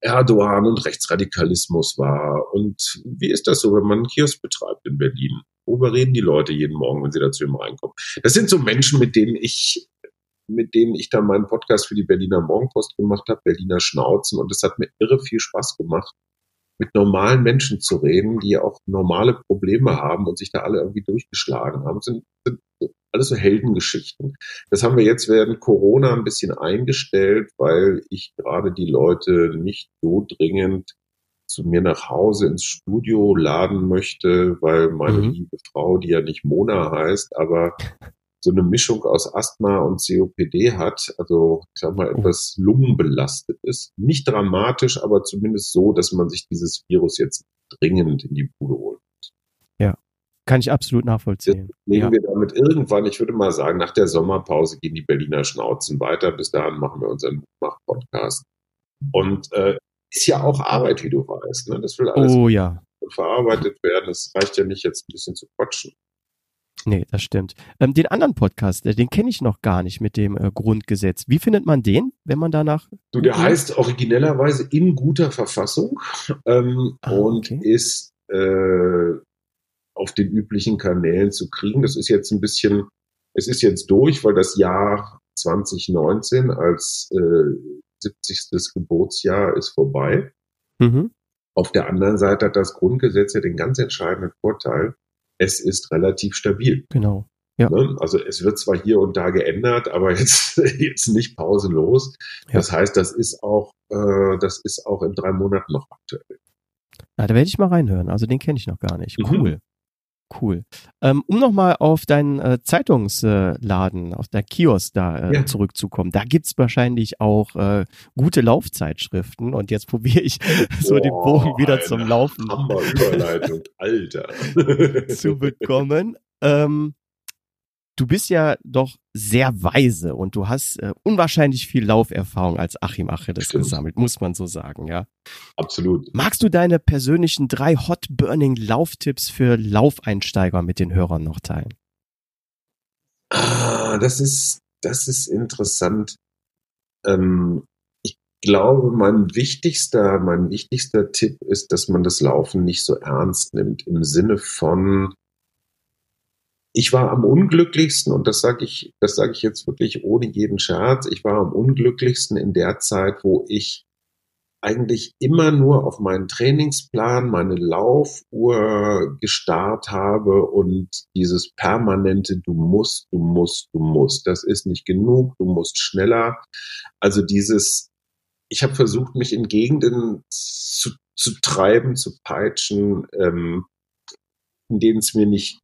Erdogan und Rechtsradikalismus wahr? Und wie ist das so, wenn man einen Kiosk betreibt in Berlin? Worüber reden die Leute jeden Morgen, wenn sie da zu ihm reinkommen? Das sind so Menschen, mit denen ich mit denen ich dann meinen Podcast für die Berliner Morgenpost gemacht habe, Berliner Schnauzen. Und es hat mir irre viel Spaß gemacht, mit normalen Menschen zu reden, die auch normale Probleme haben und sich da alle irgendwie durchgeschlagen haben, sind, sind alles so Heldengeschichten. Das haben wir jetzt während Corona ein bisschen eingestellt, weil ich gerade die Leute nicht so dringend zu mir nach Hause ins Studio laden möchte, weil meine mhm. liebe Frau, die ja nicht Mona heißt, aber so eine Mischung aus Asthma und COPD hat, also ich sag mal oh. etwas lungenbelastet ist. Nicht dramatisch, aber zumindest so, dass man sich dieses Virus jetzt dringend in die Bude holt. Ja, kann ich absolut nachvollziehen. Jetzt legen ja. wir damit irgendwann, ich würde mal sagen, nach der Sommerpause gehen die Berliner Schnauzen weiter. Bis dahin machen wir unseren Mach-Podcast. Und äh, ist ja auch Arbeit, wie du weißt. Ne? Das will alles oh, ja. verarbeitet werden. Es reicht ja nicht, jetzt ein bisschen zu quatschen. Nee, das stimmt. Ähm, den anderen Podcast, äh, den kenne ich noch gar nicht mit dem äh, Grundgesetz. Wie findet man den, wenn man danach. Du, der heißt originellerweise in guter Verfassung ähm, ah, und okay. ist äh, auf den üblichen Kanälen zu kriegen. Das ist jetzt ein bisschen, es ist jetzt durch, weil das Jahr 2019, als äh, 70. Geburtsjahr ist vorbei. Mhm. Auf der anderen Seite hat das Grundgesetz ja den ganz entscheidenden Vorteil, es ist relativ stabil. Genau. Ja. Ne? Also es wird zwar hier und da geändert, aber [laughs] jetzt, jetzt nicht pausenlos. Ja. Das heißt, das ist auch, äh, das ist auch in drei Monaten noch aktuell. Ja, da werde ich mal reinhören. Also den kenne ich noch gar nicht. Mhm. Cool. Ähm, um nochmal auf deinen äh, Zeitungsladen, auf der Kiosk da äh, Ja. zurückzukommen, da gibt's wahrscheinlich auch äh, gute Laufzeitschriften und jetzt [laughs] probiere ich so den Boah, Bogen wieder zum Laufen Alter. [laughs] zu bekommen. Ähm, du bist ja doch sehr weise und du hast äh, unwahrscheinlich viel Lauferfahrung als Achim Achedes Stimmt. gesammelt, muss man so sagen, ja. Absolut. Magst du deine persönlichen drei Hot Burning Lauftipps für Laufeinsteiger mit den Hörern noch teilen? Ah, das ist, das ist interessant. Ähm, ich glaube, mein wichtigster, mein wichtigster Tipp ist, dass man das Laufen nicht so ernst nimmt. Im Sinne von, ich war am unglücklichsten, und das sage ich, das sage ich jetzt wirklich ohne jeden Scherz, ich war am unglücklichsten in der Zeit, wo ich eigentlich immer nur auf meinen Trainingsplan, meine Laufuhr gestarrt habe und dieses permanente Du musst, du musst, du musst, das ist nicht genug, du musst schneller. Also dieses, ich habe versucht, mich in Gegenden zu, zu treiben, zu peitschen, ähm, in denen es mir nicht,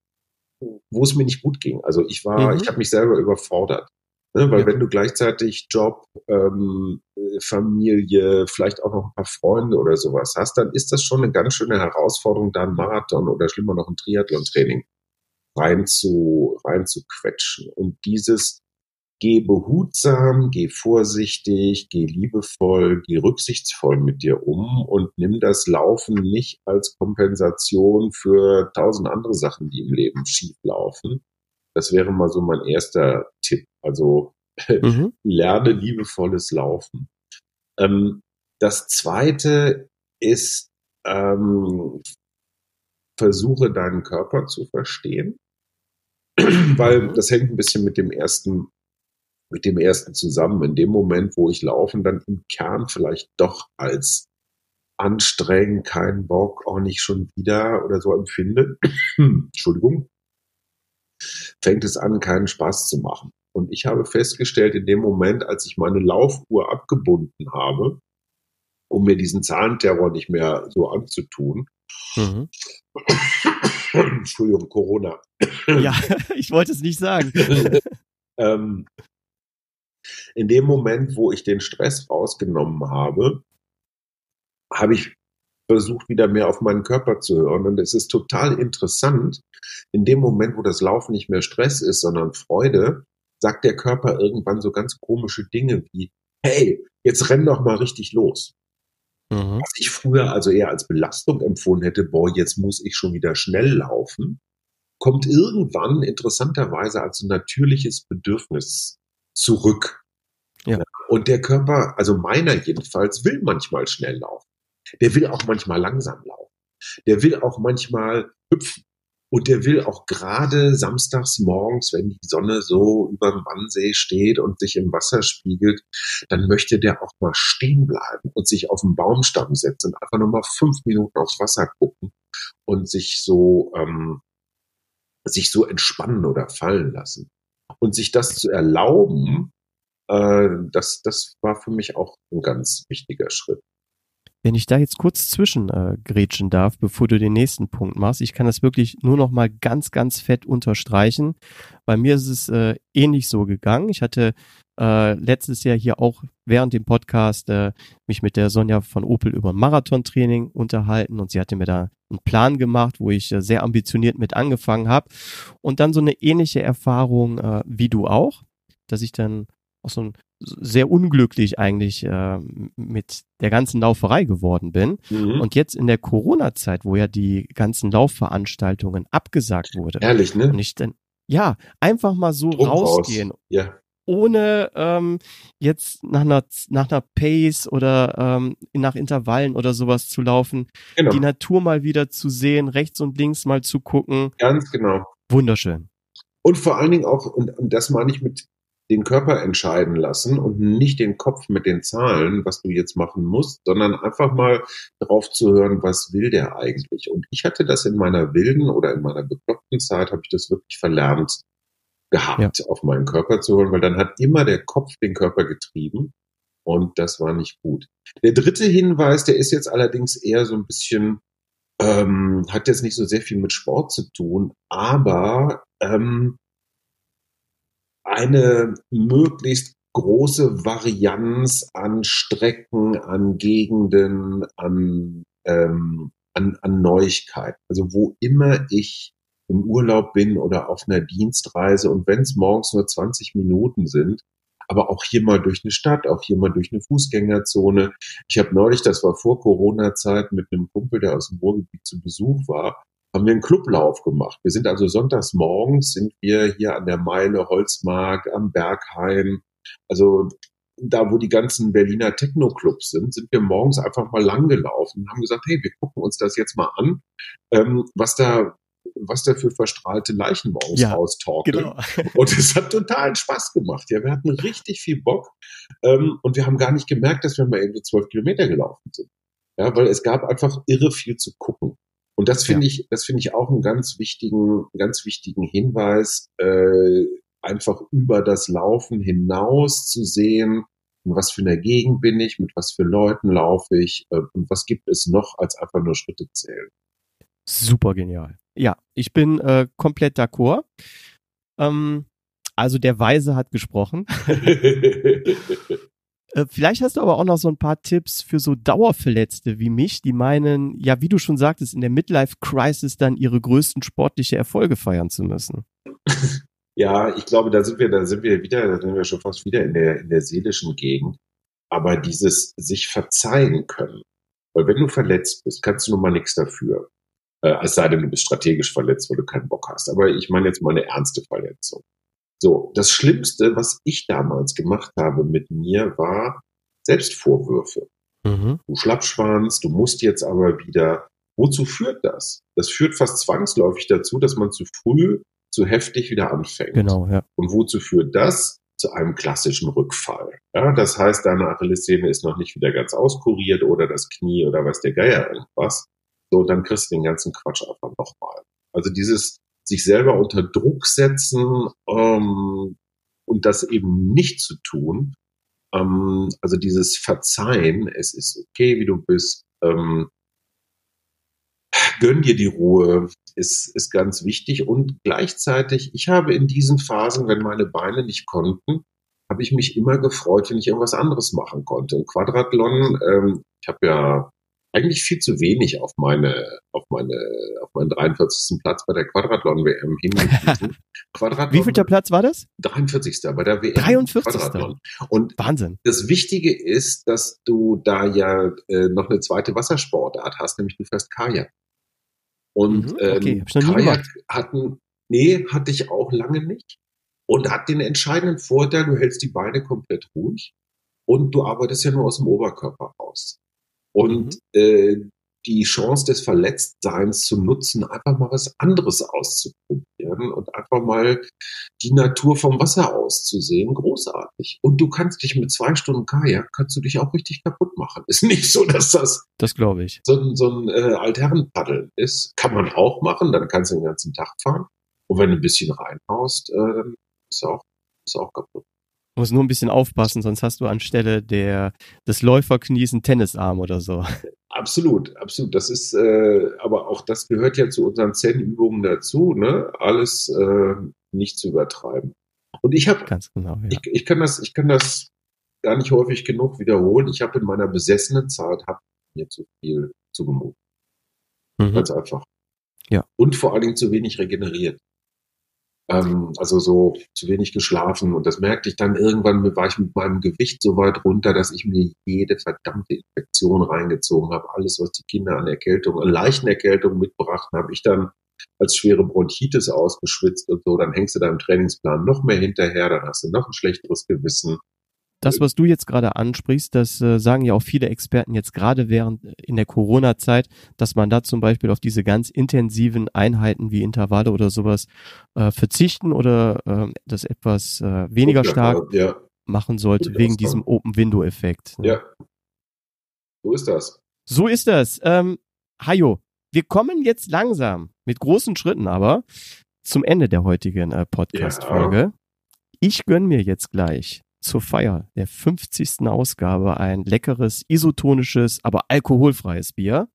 wo es mir nicht gut ging. Also ich war, Mhm. ich habe mich selber überfordert. Ne, weil Ja. wenn du gleichzeitig Job, ähm, äh, Familie, vielleicht auch noch ein paar Freunde oder sowas hast, dann ist das schon eine ganz schöne Herausforderung, da einen Marathon oder schlimmer noch ein Triathlon-Training rein zu, rein zu quetschen. Und dieses geh behutsam, geh vorsichtig, geh liebevoll, geh rücksichtsvoll mit dir um und nimm das Laufen nicht als Kompensation für tausend andere Sachen, die im Leben schief laufen. Das wäre mal so mein erster Tipp. Also [laughs] Mhm. lerne liebevolles Laufen. Ähm, das zweite ist, ähm, versuche deinen Körper zu verstehen, [clears throat] weil das hängt ein bisschen mit dem ersten, mit dem ersten zusammen. In dem Moment, wo ich Laufen dann im Kern vielleicht doch als anstrengend, keinen Bock, auch nicht schon wieder oder so empfinde, [clears throat] Entschuldigung, fängt es an, keinen Spaß zu machen. Und ich habe festgestellt, in dem Moment, als ich meine Laufuhr abgebunden habe, um mir diesen Zahlenterror nicht mehr so anzutun, Mhm. [clears throat] Entschuldigung, Corona, Ja, [laughs] ich wollte es nicht sagen. [laughs] ähm, in dem Moment, wo ich den Stress rausgenommen habe, habe ich versucht, wieder mehr auf meinen Körper zu hören. Und es ist total interessant, in dem Moment, wo das Laufen nicht mehr Stress ist, sondern Freude, sagt der Körper irgendwann so ganz komische Dinge wie, hey, jetzt renn doch mal richtig los. Mhm. Was ich früher also eher als Belastung empfunden hätte, boah, jetzt muss ich schon wieder schnell laufen, kommt irgendwann interessanterweise als natürliches Bedürfnis zurück. Ja. Und der Körper, also meiner jedenfalls, will manchmal schnell laufen. Der will auch manchmal langsam laufen. Der will auch manchmal hüpfen. Und der will auch gerade samstags morgens, wenn die Sonne so über dem Wannsee steht und sich im Wasser spiegelt, dann möchte der auch mal stehen bleiben und sich auf den Baumstamm setzen und einfach nur mal fünf Minuten aufs Wasser gucken und sich so, ähm, sich so entspannen oder fallen lassen. Und sich das zu erlauben, äh, das, das war für mich auch ein ganz wichtiger Schritt. Wenn ich da jetzt kurz zwischen äh, grätschen darf, bevor du den nächsten Punkt machst, ich kann das wirklich nur noch mal ganz, ganz fett unterstreichen. Bei mir ist es äh, ähnlich so gegangen. Ich hatte äh, letztes Jahr hier auch während dem Podcast äh, mich mit der Sonja von Opel über Marathontraining unterhalten und sie hatte mir da einen Plan gemacht, wo ich äh, sehr ambitioniert mit angefangen habe und dann so eine ähnliche Erfahrung äh, wie du auch, dass ich dann auch so ein sehr unglücklich eigentlich äh, mit der ganzen Lauferei geworden bin. Mhm. Und jetzt in der Corona-Zeit, wo ja die ganzen Laufveranstaltungen abgesagt wurde Ehrlich, ne? und ich dann ja einfach mal so Druck raus. rausgehen, Ja. ohne ähm, jetzt nach einer nach einer Pace oder ähm, nach Intervallen oder sowas zu laufen, Genau. die Natur mal wieder zu sehen, rechts und links mal zu gucken, Ganz genau. wunderschön. Und vor allen Dingen auch, und, und das meine ich mit, den Körper entscheiden lassen und nicht den Kopf mit den Zahlen, was du jetzt machen musst, sondern einfach mal drauf zu hören, was will der eigentlich. Und ich hatte das in meiner wilden oder in meiner bekloppten Zeit, habe ich das wirklich verlernt gehabt, ja. auf meinen Körper zu hören, weil dann hat immer der Kopf den Körper getrieben und das war nicht gut. Der dritte Hinweis, der ist jetzt allerdings eher so ein bisschen, ähm, hat jetzt nicht so sehr viel mit Sport zu tun, aber ähm, eine möglichst große Varianz an Strecken, an Gegenden, an, ähm, an, an Neuigkeiten. Also wo immer ich im Urlaub bin oder auf einer Dienstreise und wenn es morgens nur 20 Minuten sind, aber auch hier mal durch eine Stadt, auch hier mal durch eine Fußgängerzone. Ich habe neulich, das war vor Corona-Zeit, mit einem Kumpel, der aus dem Ruhrgebiet zu Besuch war, haben wir einen Clublauf gemacht. Wir sind also sonntags morgens sind wir hier an der Meile Holzmark, am Berghain, also da, wo die ganzen Berliner Techno-Clubs sind, sind wir morgens einfach mal lang gelaufen und haben gesagt, hey, wir gucken uns das jetzt mal an, ähm, was da was da für verstrahlte Leichen morgens ja. Genau. [laughs] Und es hat totalen Spaß gemacht. Ja, wir hatten richtig viel Bock. Ähm, und wir haben gar nicht gemerkt, dass wir mal irgendwie zwölf Kilometer gelaufen sind. Ja, weil es gab einfach irre viel zu gucken. Und das finde ja. ich, das finde ich auch einen ganz wichtigen, ganz wichtigen Hinweis, äh, einfach über das Laufen hinaus zu sehen, in was für einer Gegend bin ich, mit was für Leuten laufe ich äh, und was gibt es noch als einfach nur Schritte zählen. Super genial. Ja, ich bin äh, komplett d'accord. Ähm, also der Weise hat gesprochen. [laughs] [laughs] Äh, vielleicht hast du aber auch noch so ein paar Tipps für so Dauerverletzte wie mich, die meinen, ja, wie du schon sagtest, in der Midlife-Crisis dann ihre größten sportliche Erfolge feiern zu müssen. [laughs] Ja, ich glaube, da sind wir, da sind wir wieder, da sind wir schon fast wieder in der, in der seelischen Gegend. Aber dieses sich verzeihen können. Weil wenn du verletzt bist, kannst du nun mal nichts dafür. Äh, es sei denn, du bist strategisch verletzt, weil du keinen Bock hast. Aber ich meine jetzt mal eine ernste Verletzung. So, das Schlimmste, was ich damals gemacht habe mit mir, war Selbstvorwürfe. Mhm. Du Schlappschwanz, du musst jetzt aber wieder. Wozu führt das? Das führt fast zwangsläufig dazu, dass man zu früh, zu heftig wieder anfängt. Genau, ja. Und wozu führt das? Zu einem klassischen Rückfall. Ja, das heißt, deine Achillessehne ist noch nicht wieder ganz auskuriert oder das Knie oder was der Geier irgendwas. So, dann kriegst du den ganzen Quatsch einfach nochmal. Also dieses sich selber unter Druck setzen ähm, und das eben nicht zu tun. Ähm, also dieses Verzeihen, es ist okay, wie du bist. Ähm, gönn dir die Ruhe, ist, ist ganz wichtig. Und gleichzeitig, ich habe in diesen Phasen, wenn meine Beine nicht konnten, habe ich mich immer gefreut, wenn ich irgendwas anderes machen konnte. Im Quadrathlon, ähm, ich habe ja eigentlich viel zu wenig auf meine, auf meine, auf meinen 43. Platz bei der Quadrathlon WM hingewiesen. [laughs] Quadrathlon. Wie viel der Platz war das? 43. bei der WM. 43. Quadrathlon. Und Wahnsinn. Das Wichtige ist, dass du da ja äh, noch eine zweite Wassersportart hast, nämlich du fährst Kajak. Und mhm, okay. ähm, Kajak hatten, nee, hatte ich auch lange nicht. Und hat den entscheidenden Vorteil, du hältst die Beine komplett ruhig und du arbeitest ja nur aus dem Oberkörper raus und mhm. äh, die Chance des Verletztseins zu nutzen, einfach mal was anderes auszuprobieren und einfach mal die Natur vom Wasser auszusehen, großartig. Und du kannst dich mit zwei Stunden Kajak, kannst du dich auch richtig kaputt machen. Ist nicht so, dass das, das glaube ich, so ein, so ein äh, Altherrenpaddeln ist. Kann man auch machen, dann kannst du den ganzen Tag fahren. Und wenn du ein bisschen reinhaust, äh, dann ist auch, ist auch kaputt. Du musst nur ein bisschen aufpassen, sonst hast du anstelle der, des Läuferknies einen Tennisarm oder so. Absolut, absolut. Das ist, äh, aber auch das gehört ja zu unseren Zen-Übungen dazu, ne? Alles äh, nicht zu übertreiben. Und ich habe, genau, ja. ich, ich kann das, ich kann das gar nicht häufig genug wiederholen. Ich habe in meiner besessenen Zeit hab mir zu viel zugemutet. Mhm. Ganz einfach. Ja. Und vor allen Dingen zu wenig regeneriert. Ähm, also so zu wenig geschlafen. Und das merkte ich dann irgendwann, war ich mit meinem Gewicht so weit runter, dass ich mir jede verdammte Infektion reingezogen habe. Alles, was die Kinder an Erkältung, an leichten Erkältungen mitbrachten, habe ich dann als schwere Bronchitis ausgeschwitzt und so. Dann hängst du da im Trainingsplan noch mehr hinterher, dann hast du noch ein schlechteres Gewissen. Das, was du jetzt gerade ansprichst, das äh, sagen ja auch viele Experten jetzt gerade während äh, in der Corona-Zeit, dass man da zum Beispiel auf diese ganz intensiven Einheiten wie Intervalle oder sowas äh, verzichten oder äh, das etwas äh, weniger stark ja. machen sollte wegen diesem Open-Window-Effekt. Ne? Ja. So ist das. So ist das. Ähm, Hajo, wir kommen jetzt langsam, mit großen Schritten aber, zum Ende der heutigen äh, Podcast-Folge. Ja. Ich gönn mir jetzt gleich zur Feier der 50. Ausgabe ein leckeres, isotonisches, aber alkoholfreies Bier.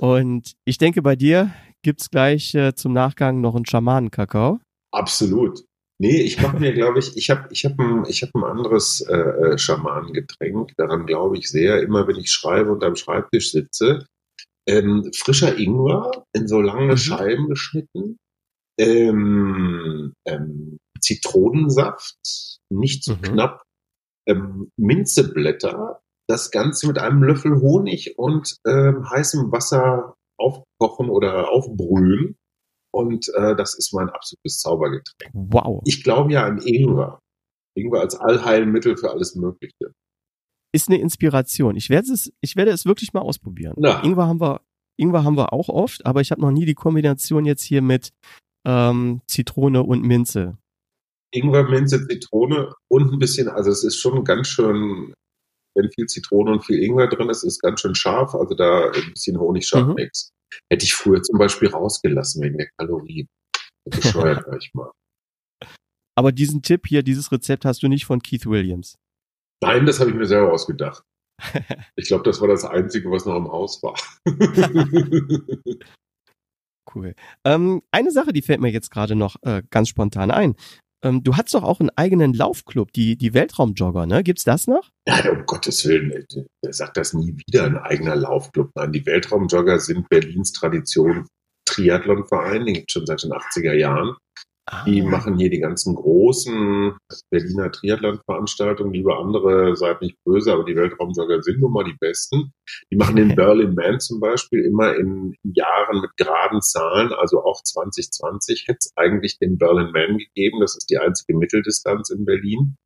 Und ich denke, bei dir gibt's gleich äh, zum Nachgang noch einen Schamanenkakao. Absolut. Nee, ich mache mir, glaube ich, ich habe ich hab ein, ich hab ein anderes äh, äh, Schamanengetränk. Daran glaube ich sehr, immer wenn ich schreibe und am Schreibtisch sitze. Ähm, frischer Ingwer in so lange mhm. Scheiben geschnitten. Ähm, ähm, Zitronensaft, nicht zu mhm. knapp, ähm, Minzeblätter, das Ganze mit einem Löffel Honig und ähm, heißem Wasser aufkochen oder aufbrühen. Und äh, das ist mein absolutes Zaubergetränk. Wow. Ich glaube ja an Ingwer. Ingwer als Allheilmittel für alles Mögliche. Ist eine Inspiration. Ich werde es, ich werde es wirklich mal ausprobieren. Na. Ingwer haben wir, Ingwer haben wir auch oft, aber ich habe noch nie die Kombination jetzt hier mit ähm, Zitrone und Minze. Ingwer, Minze, Zitrone und ein bisschen, also es ist schon ganz schön, wenn viel Zitrone und viel Ingwer drin ist, ist ganz schön scharf, also da ein bisschen Honigscharfmix. Mhm. Hätte ich früher zum Beispiel rausgelassen wegen der Kalorien. Bescheuert [laughs] euch mal. Aber diesen Tipp hier, dieses Rezept hast du nicht von Keith Williams. Nein, das habe ich mir selber ausgedacht. [laughs] Ich glaube, das war das Einzige, was noch im Haus war. [laughs] cool. Ähm, eine Sache, die fällt mir jetzt gerade noch äh, ganz spontan ein. Ähm, du hast doch auch einen eigenen Laufclub, die, die Weltraumjogger, ne? Gibt's das noch? Nein, um Gottes Willen, wer sagt das nie wieder, ein eigener Laufclub. Nein, die Weltraumjogger sind Berlins Tradition Triathlonverein, den gibt schon seit den 80er Jahren. Ah. Die machen hier die ganzen großen Berliner Triathlon-Veranstaltungen. Liebe andere, seid nicht böse, aber die Weltraumjogger sind nun mal die besten. Die machen den [laughs] Berlin Man zum Beispiel immer in, in Jahren mit geraden Zahlen. Also auch 2020 hätte es eigentlich den Berlin Man gegeben. Das ist die einzige Mitteldistanz in Berlin.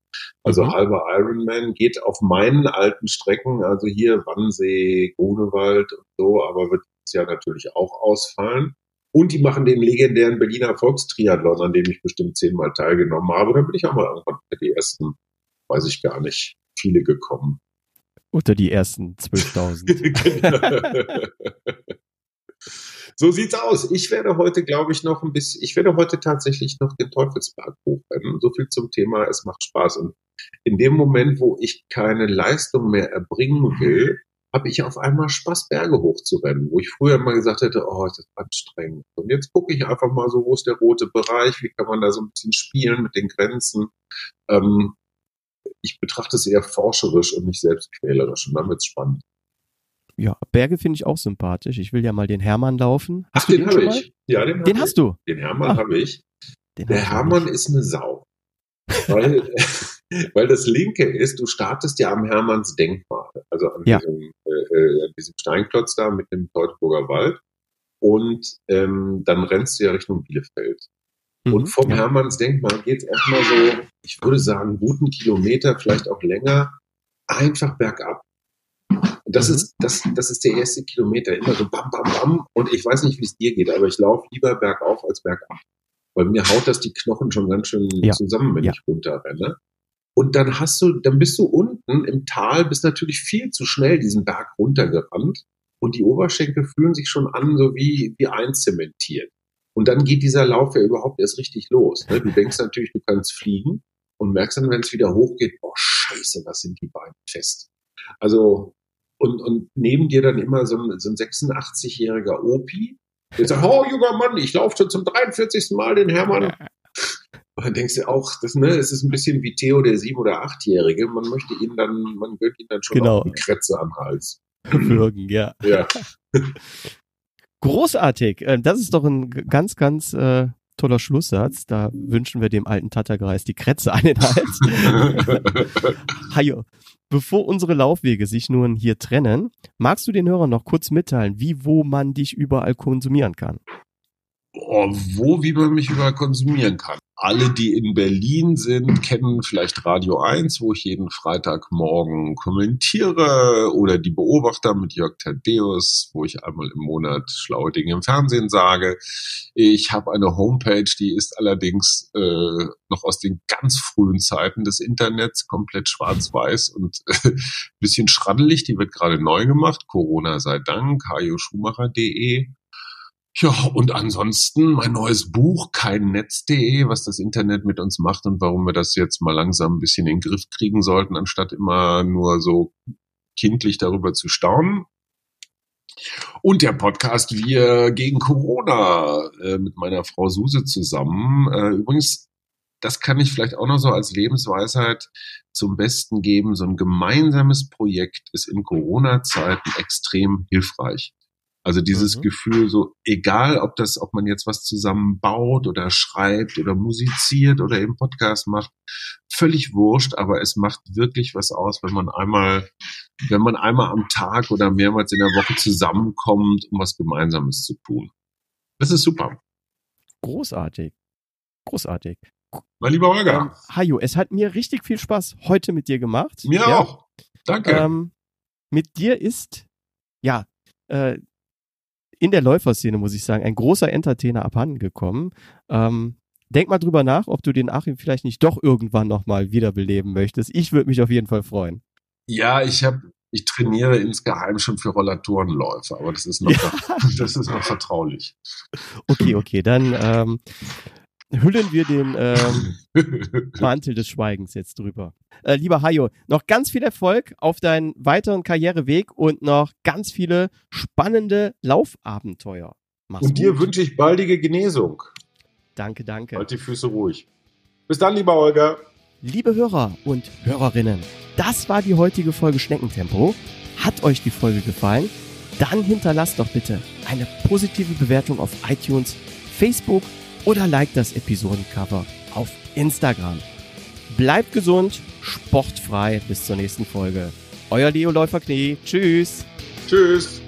Also mhm. halber Ironman geht auf meinen alten Strecken, also hier Wannsee, Grunewald und so, aber wird dieses Jahr natürlich auch ausfallen. Und die machen den legendären Berliner Volkstriathlon, an dem ich bestimmt zehnmal teilgenommen habe. Da bin ich auch mal irgendwann bei die ersten, weiß ich gar nicht, viele gekommen. Unter die ersten 12.000. [laughs] so sieht's aus. Ich werde heute, glaube ich, noch ein bisschen, ich werde heute tatsächlich noch den Teufelsberg hochrennen. So viel zum Thema, es macht Spaß. Und in dem Moment, wo ich keine Leistung mehr erbringen will, habe ich auf einmal Spaß, Berge hochzurennen, wo ich früher immer gesagt hätte, oh, das ist anstrengend. Und jetzt gucke ich einfach mal so, wo ist der rote Bereich, wie kann man da so ein bisschen spielen mit den Grenzen. Ähm, ich betrachte es eher forscherisch und nicht selbstquälerisch und dann wird's spannend. Ja, Berge finde ich auch sympathisch. Ich will ja mal den Hermann laufen. Hast Ach, den, den habe ich. Ja, den, den hast ich. du. Den Hermann habe ich. der Hermann ist eine Sau. Weil [laughs] Weil das Linke ist, du startest ja am Hermanns Denkmal, also an, ja. diesem, äh, äh, an diesem Steinklotz da mit dem Teutoburger Wald. Und ähm, dann rennst du ja Richtung Bielefeld. Mhm, und vom ja. Hermanns Denkmal geht's erstmal so, ich würde sagen, guten Kilometer, vielleicht auch länger, einfach bergab. Das mhm. ist, das, das ist der erste Kilometer, immer so bam, bam, bam. Und ich weiß nicht, wie es dir geht, aber ich laufe lieber bergauf als bergab. Weil mir haut das die Knochen schon ganz schön ja. zusammen, wenn ja. ich runterrenne. Und dann hast du, dann bist du unten im Tal, bist natürlich viel zu schnell diesen Berg runtergerannt und die Oberschenkel fühlen sich schon an, so wie, wie einzementiert. Und dann geht dieser Lauf ja überhaupt erst richtig los. Ne? Du denkst natürlich, du kannst fliegen und merkst dann, wenn es wieder hochgeht, boah, scheiße, was sind die Beine fest. Also, und, und neben dir dann immer so ein, so ein 86-jähriger Opi, der sagt, oh, junger Mann, ich laufe schon zum 43. Mal den Hermann und dann denkst du auch, das, ne, es ist ein bisschen wie Theo, der sieben- oder achtjährige. Man möchte ihn dann, man gönnt ihn dann schon genau. die Kretze am Hals. Würgen, ja. Ja. [laughs] Großartig. Äh, das ist doch ein ganz, ganz äh, toller Schlusssatz. Da wünschen wir dem alten Tattergreis die Kretze an den Hals. [laughs] Hajo, bevor unsere Laufwege sich nun hier trennen, magst du den Hörern noch kurz mitteilen, wie, wo man dich überall konsumieren kann? Wo, wie man mich überall konsumieren kann. Alle, die in Berlin sind, kennen vielleicht Radio 1, wo ich jeden Freitagmorgen kommentiere oder die Beobachter mit Jörg Thaddeus, wo ich einmal im Monat schlaue Dinge im Fernsehen sage. Ich habe eine Homepage, die ist allerdings äh, noch aus den ganz frühen Zeiten des Internets, komplett schwarz-weiß und äh, bisschen schraddelig. Die wird gerade neu gemacht, Corona sei Dank, hajoschumacher.de. Ja, und ansonsten mein neues Buch, keinnetz.de, was das Internet mit uns macht und warum wir das jetzt mal langsam ein bisschen in den Griff kriegen sollten, anstatt immer nur so kindlich darüber zu staunen. Und der Podcast Wir gegen Corona äh, mit meiner Frau Suse zusammen. Äh, übrigens, das kann ich vielleicht auch noch so als Lebensweisheit zum Besten geben. So ein gemeinsames Projekt ist in Corona-Zeiten extrem hilfreich. Also dieses mhm. Gefühl, so egal, ob das, ob man jetzt was zusammen baut oder schreibt oder musiziert oder im Podcast macht, völlig wurscht, aber es macht wirklich was aus, wenn man einmal, wenn man einmal am Tag oder mehrmals in der Woche zusammenkommt, um was Gemeinsames zu tun. Das ist super. Großartig. Großartig. Mein lieber Holger. Ähm, Hajo, es hat mir richtig viel Spaß heute mit dir gemacht. Mir ja. auch. Danke. Ähm, mit dir ist, ja, äh, in der Läuferszene, muss ich sagen, ein großer Entertainer abhanden gekommen. Ähm, denk mal drüber nach, ob du den Achim vielleicht nicht doch irgendwann nochmal wiederbeleben möchtest. Ich würde mich auf jeden Fall freuen. Ja, ich habe ich trainiere insgeheim schon für Rollatorenläufe, aber das ist noch, [laughs] ja. [laughs] das ist noch vertraulich. Okay, okay, dann ähm, hüllen wir den ähm, [laughs] Mantel des Schweigens jetzt drüber. Äh, lieber Hajo, noch ganz viel Erfolg auf deinen weiteren Karriereweg und noch ganz viele spannende Laufabenteuer. Mach's und dir wünsche ich baldige Genesung. Danke, danke. Halt die Füße ruhig. Bis dann, lieber Olga. Liebe Hörer und Hörerinnen, das war die heutige Folge Schneckentempo. Hat euch die Folge gefallen? Dann hinterlasst doch bitte eine positive Bewertung auf iTunes, Facebook oder like das Episodencover auf Instagram. Bleibt gesund, sportfrei bis zur nächsten Folge. Euer Leo Läufer Knie. Tschüss. Tschüss.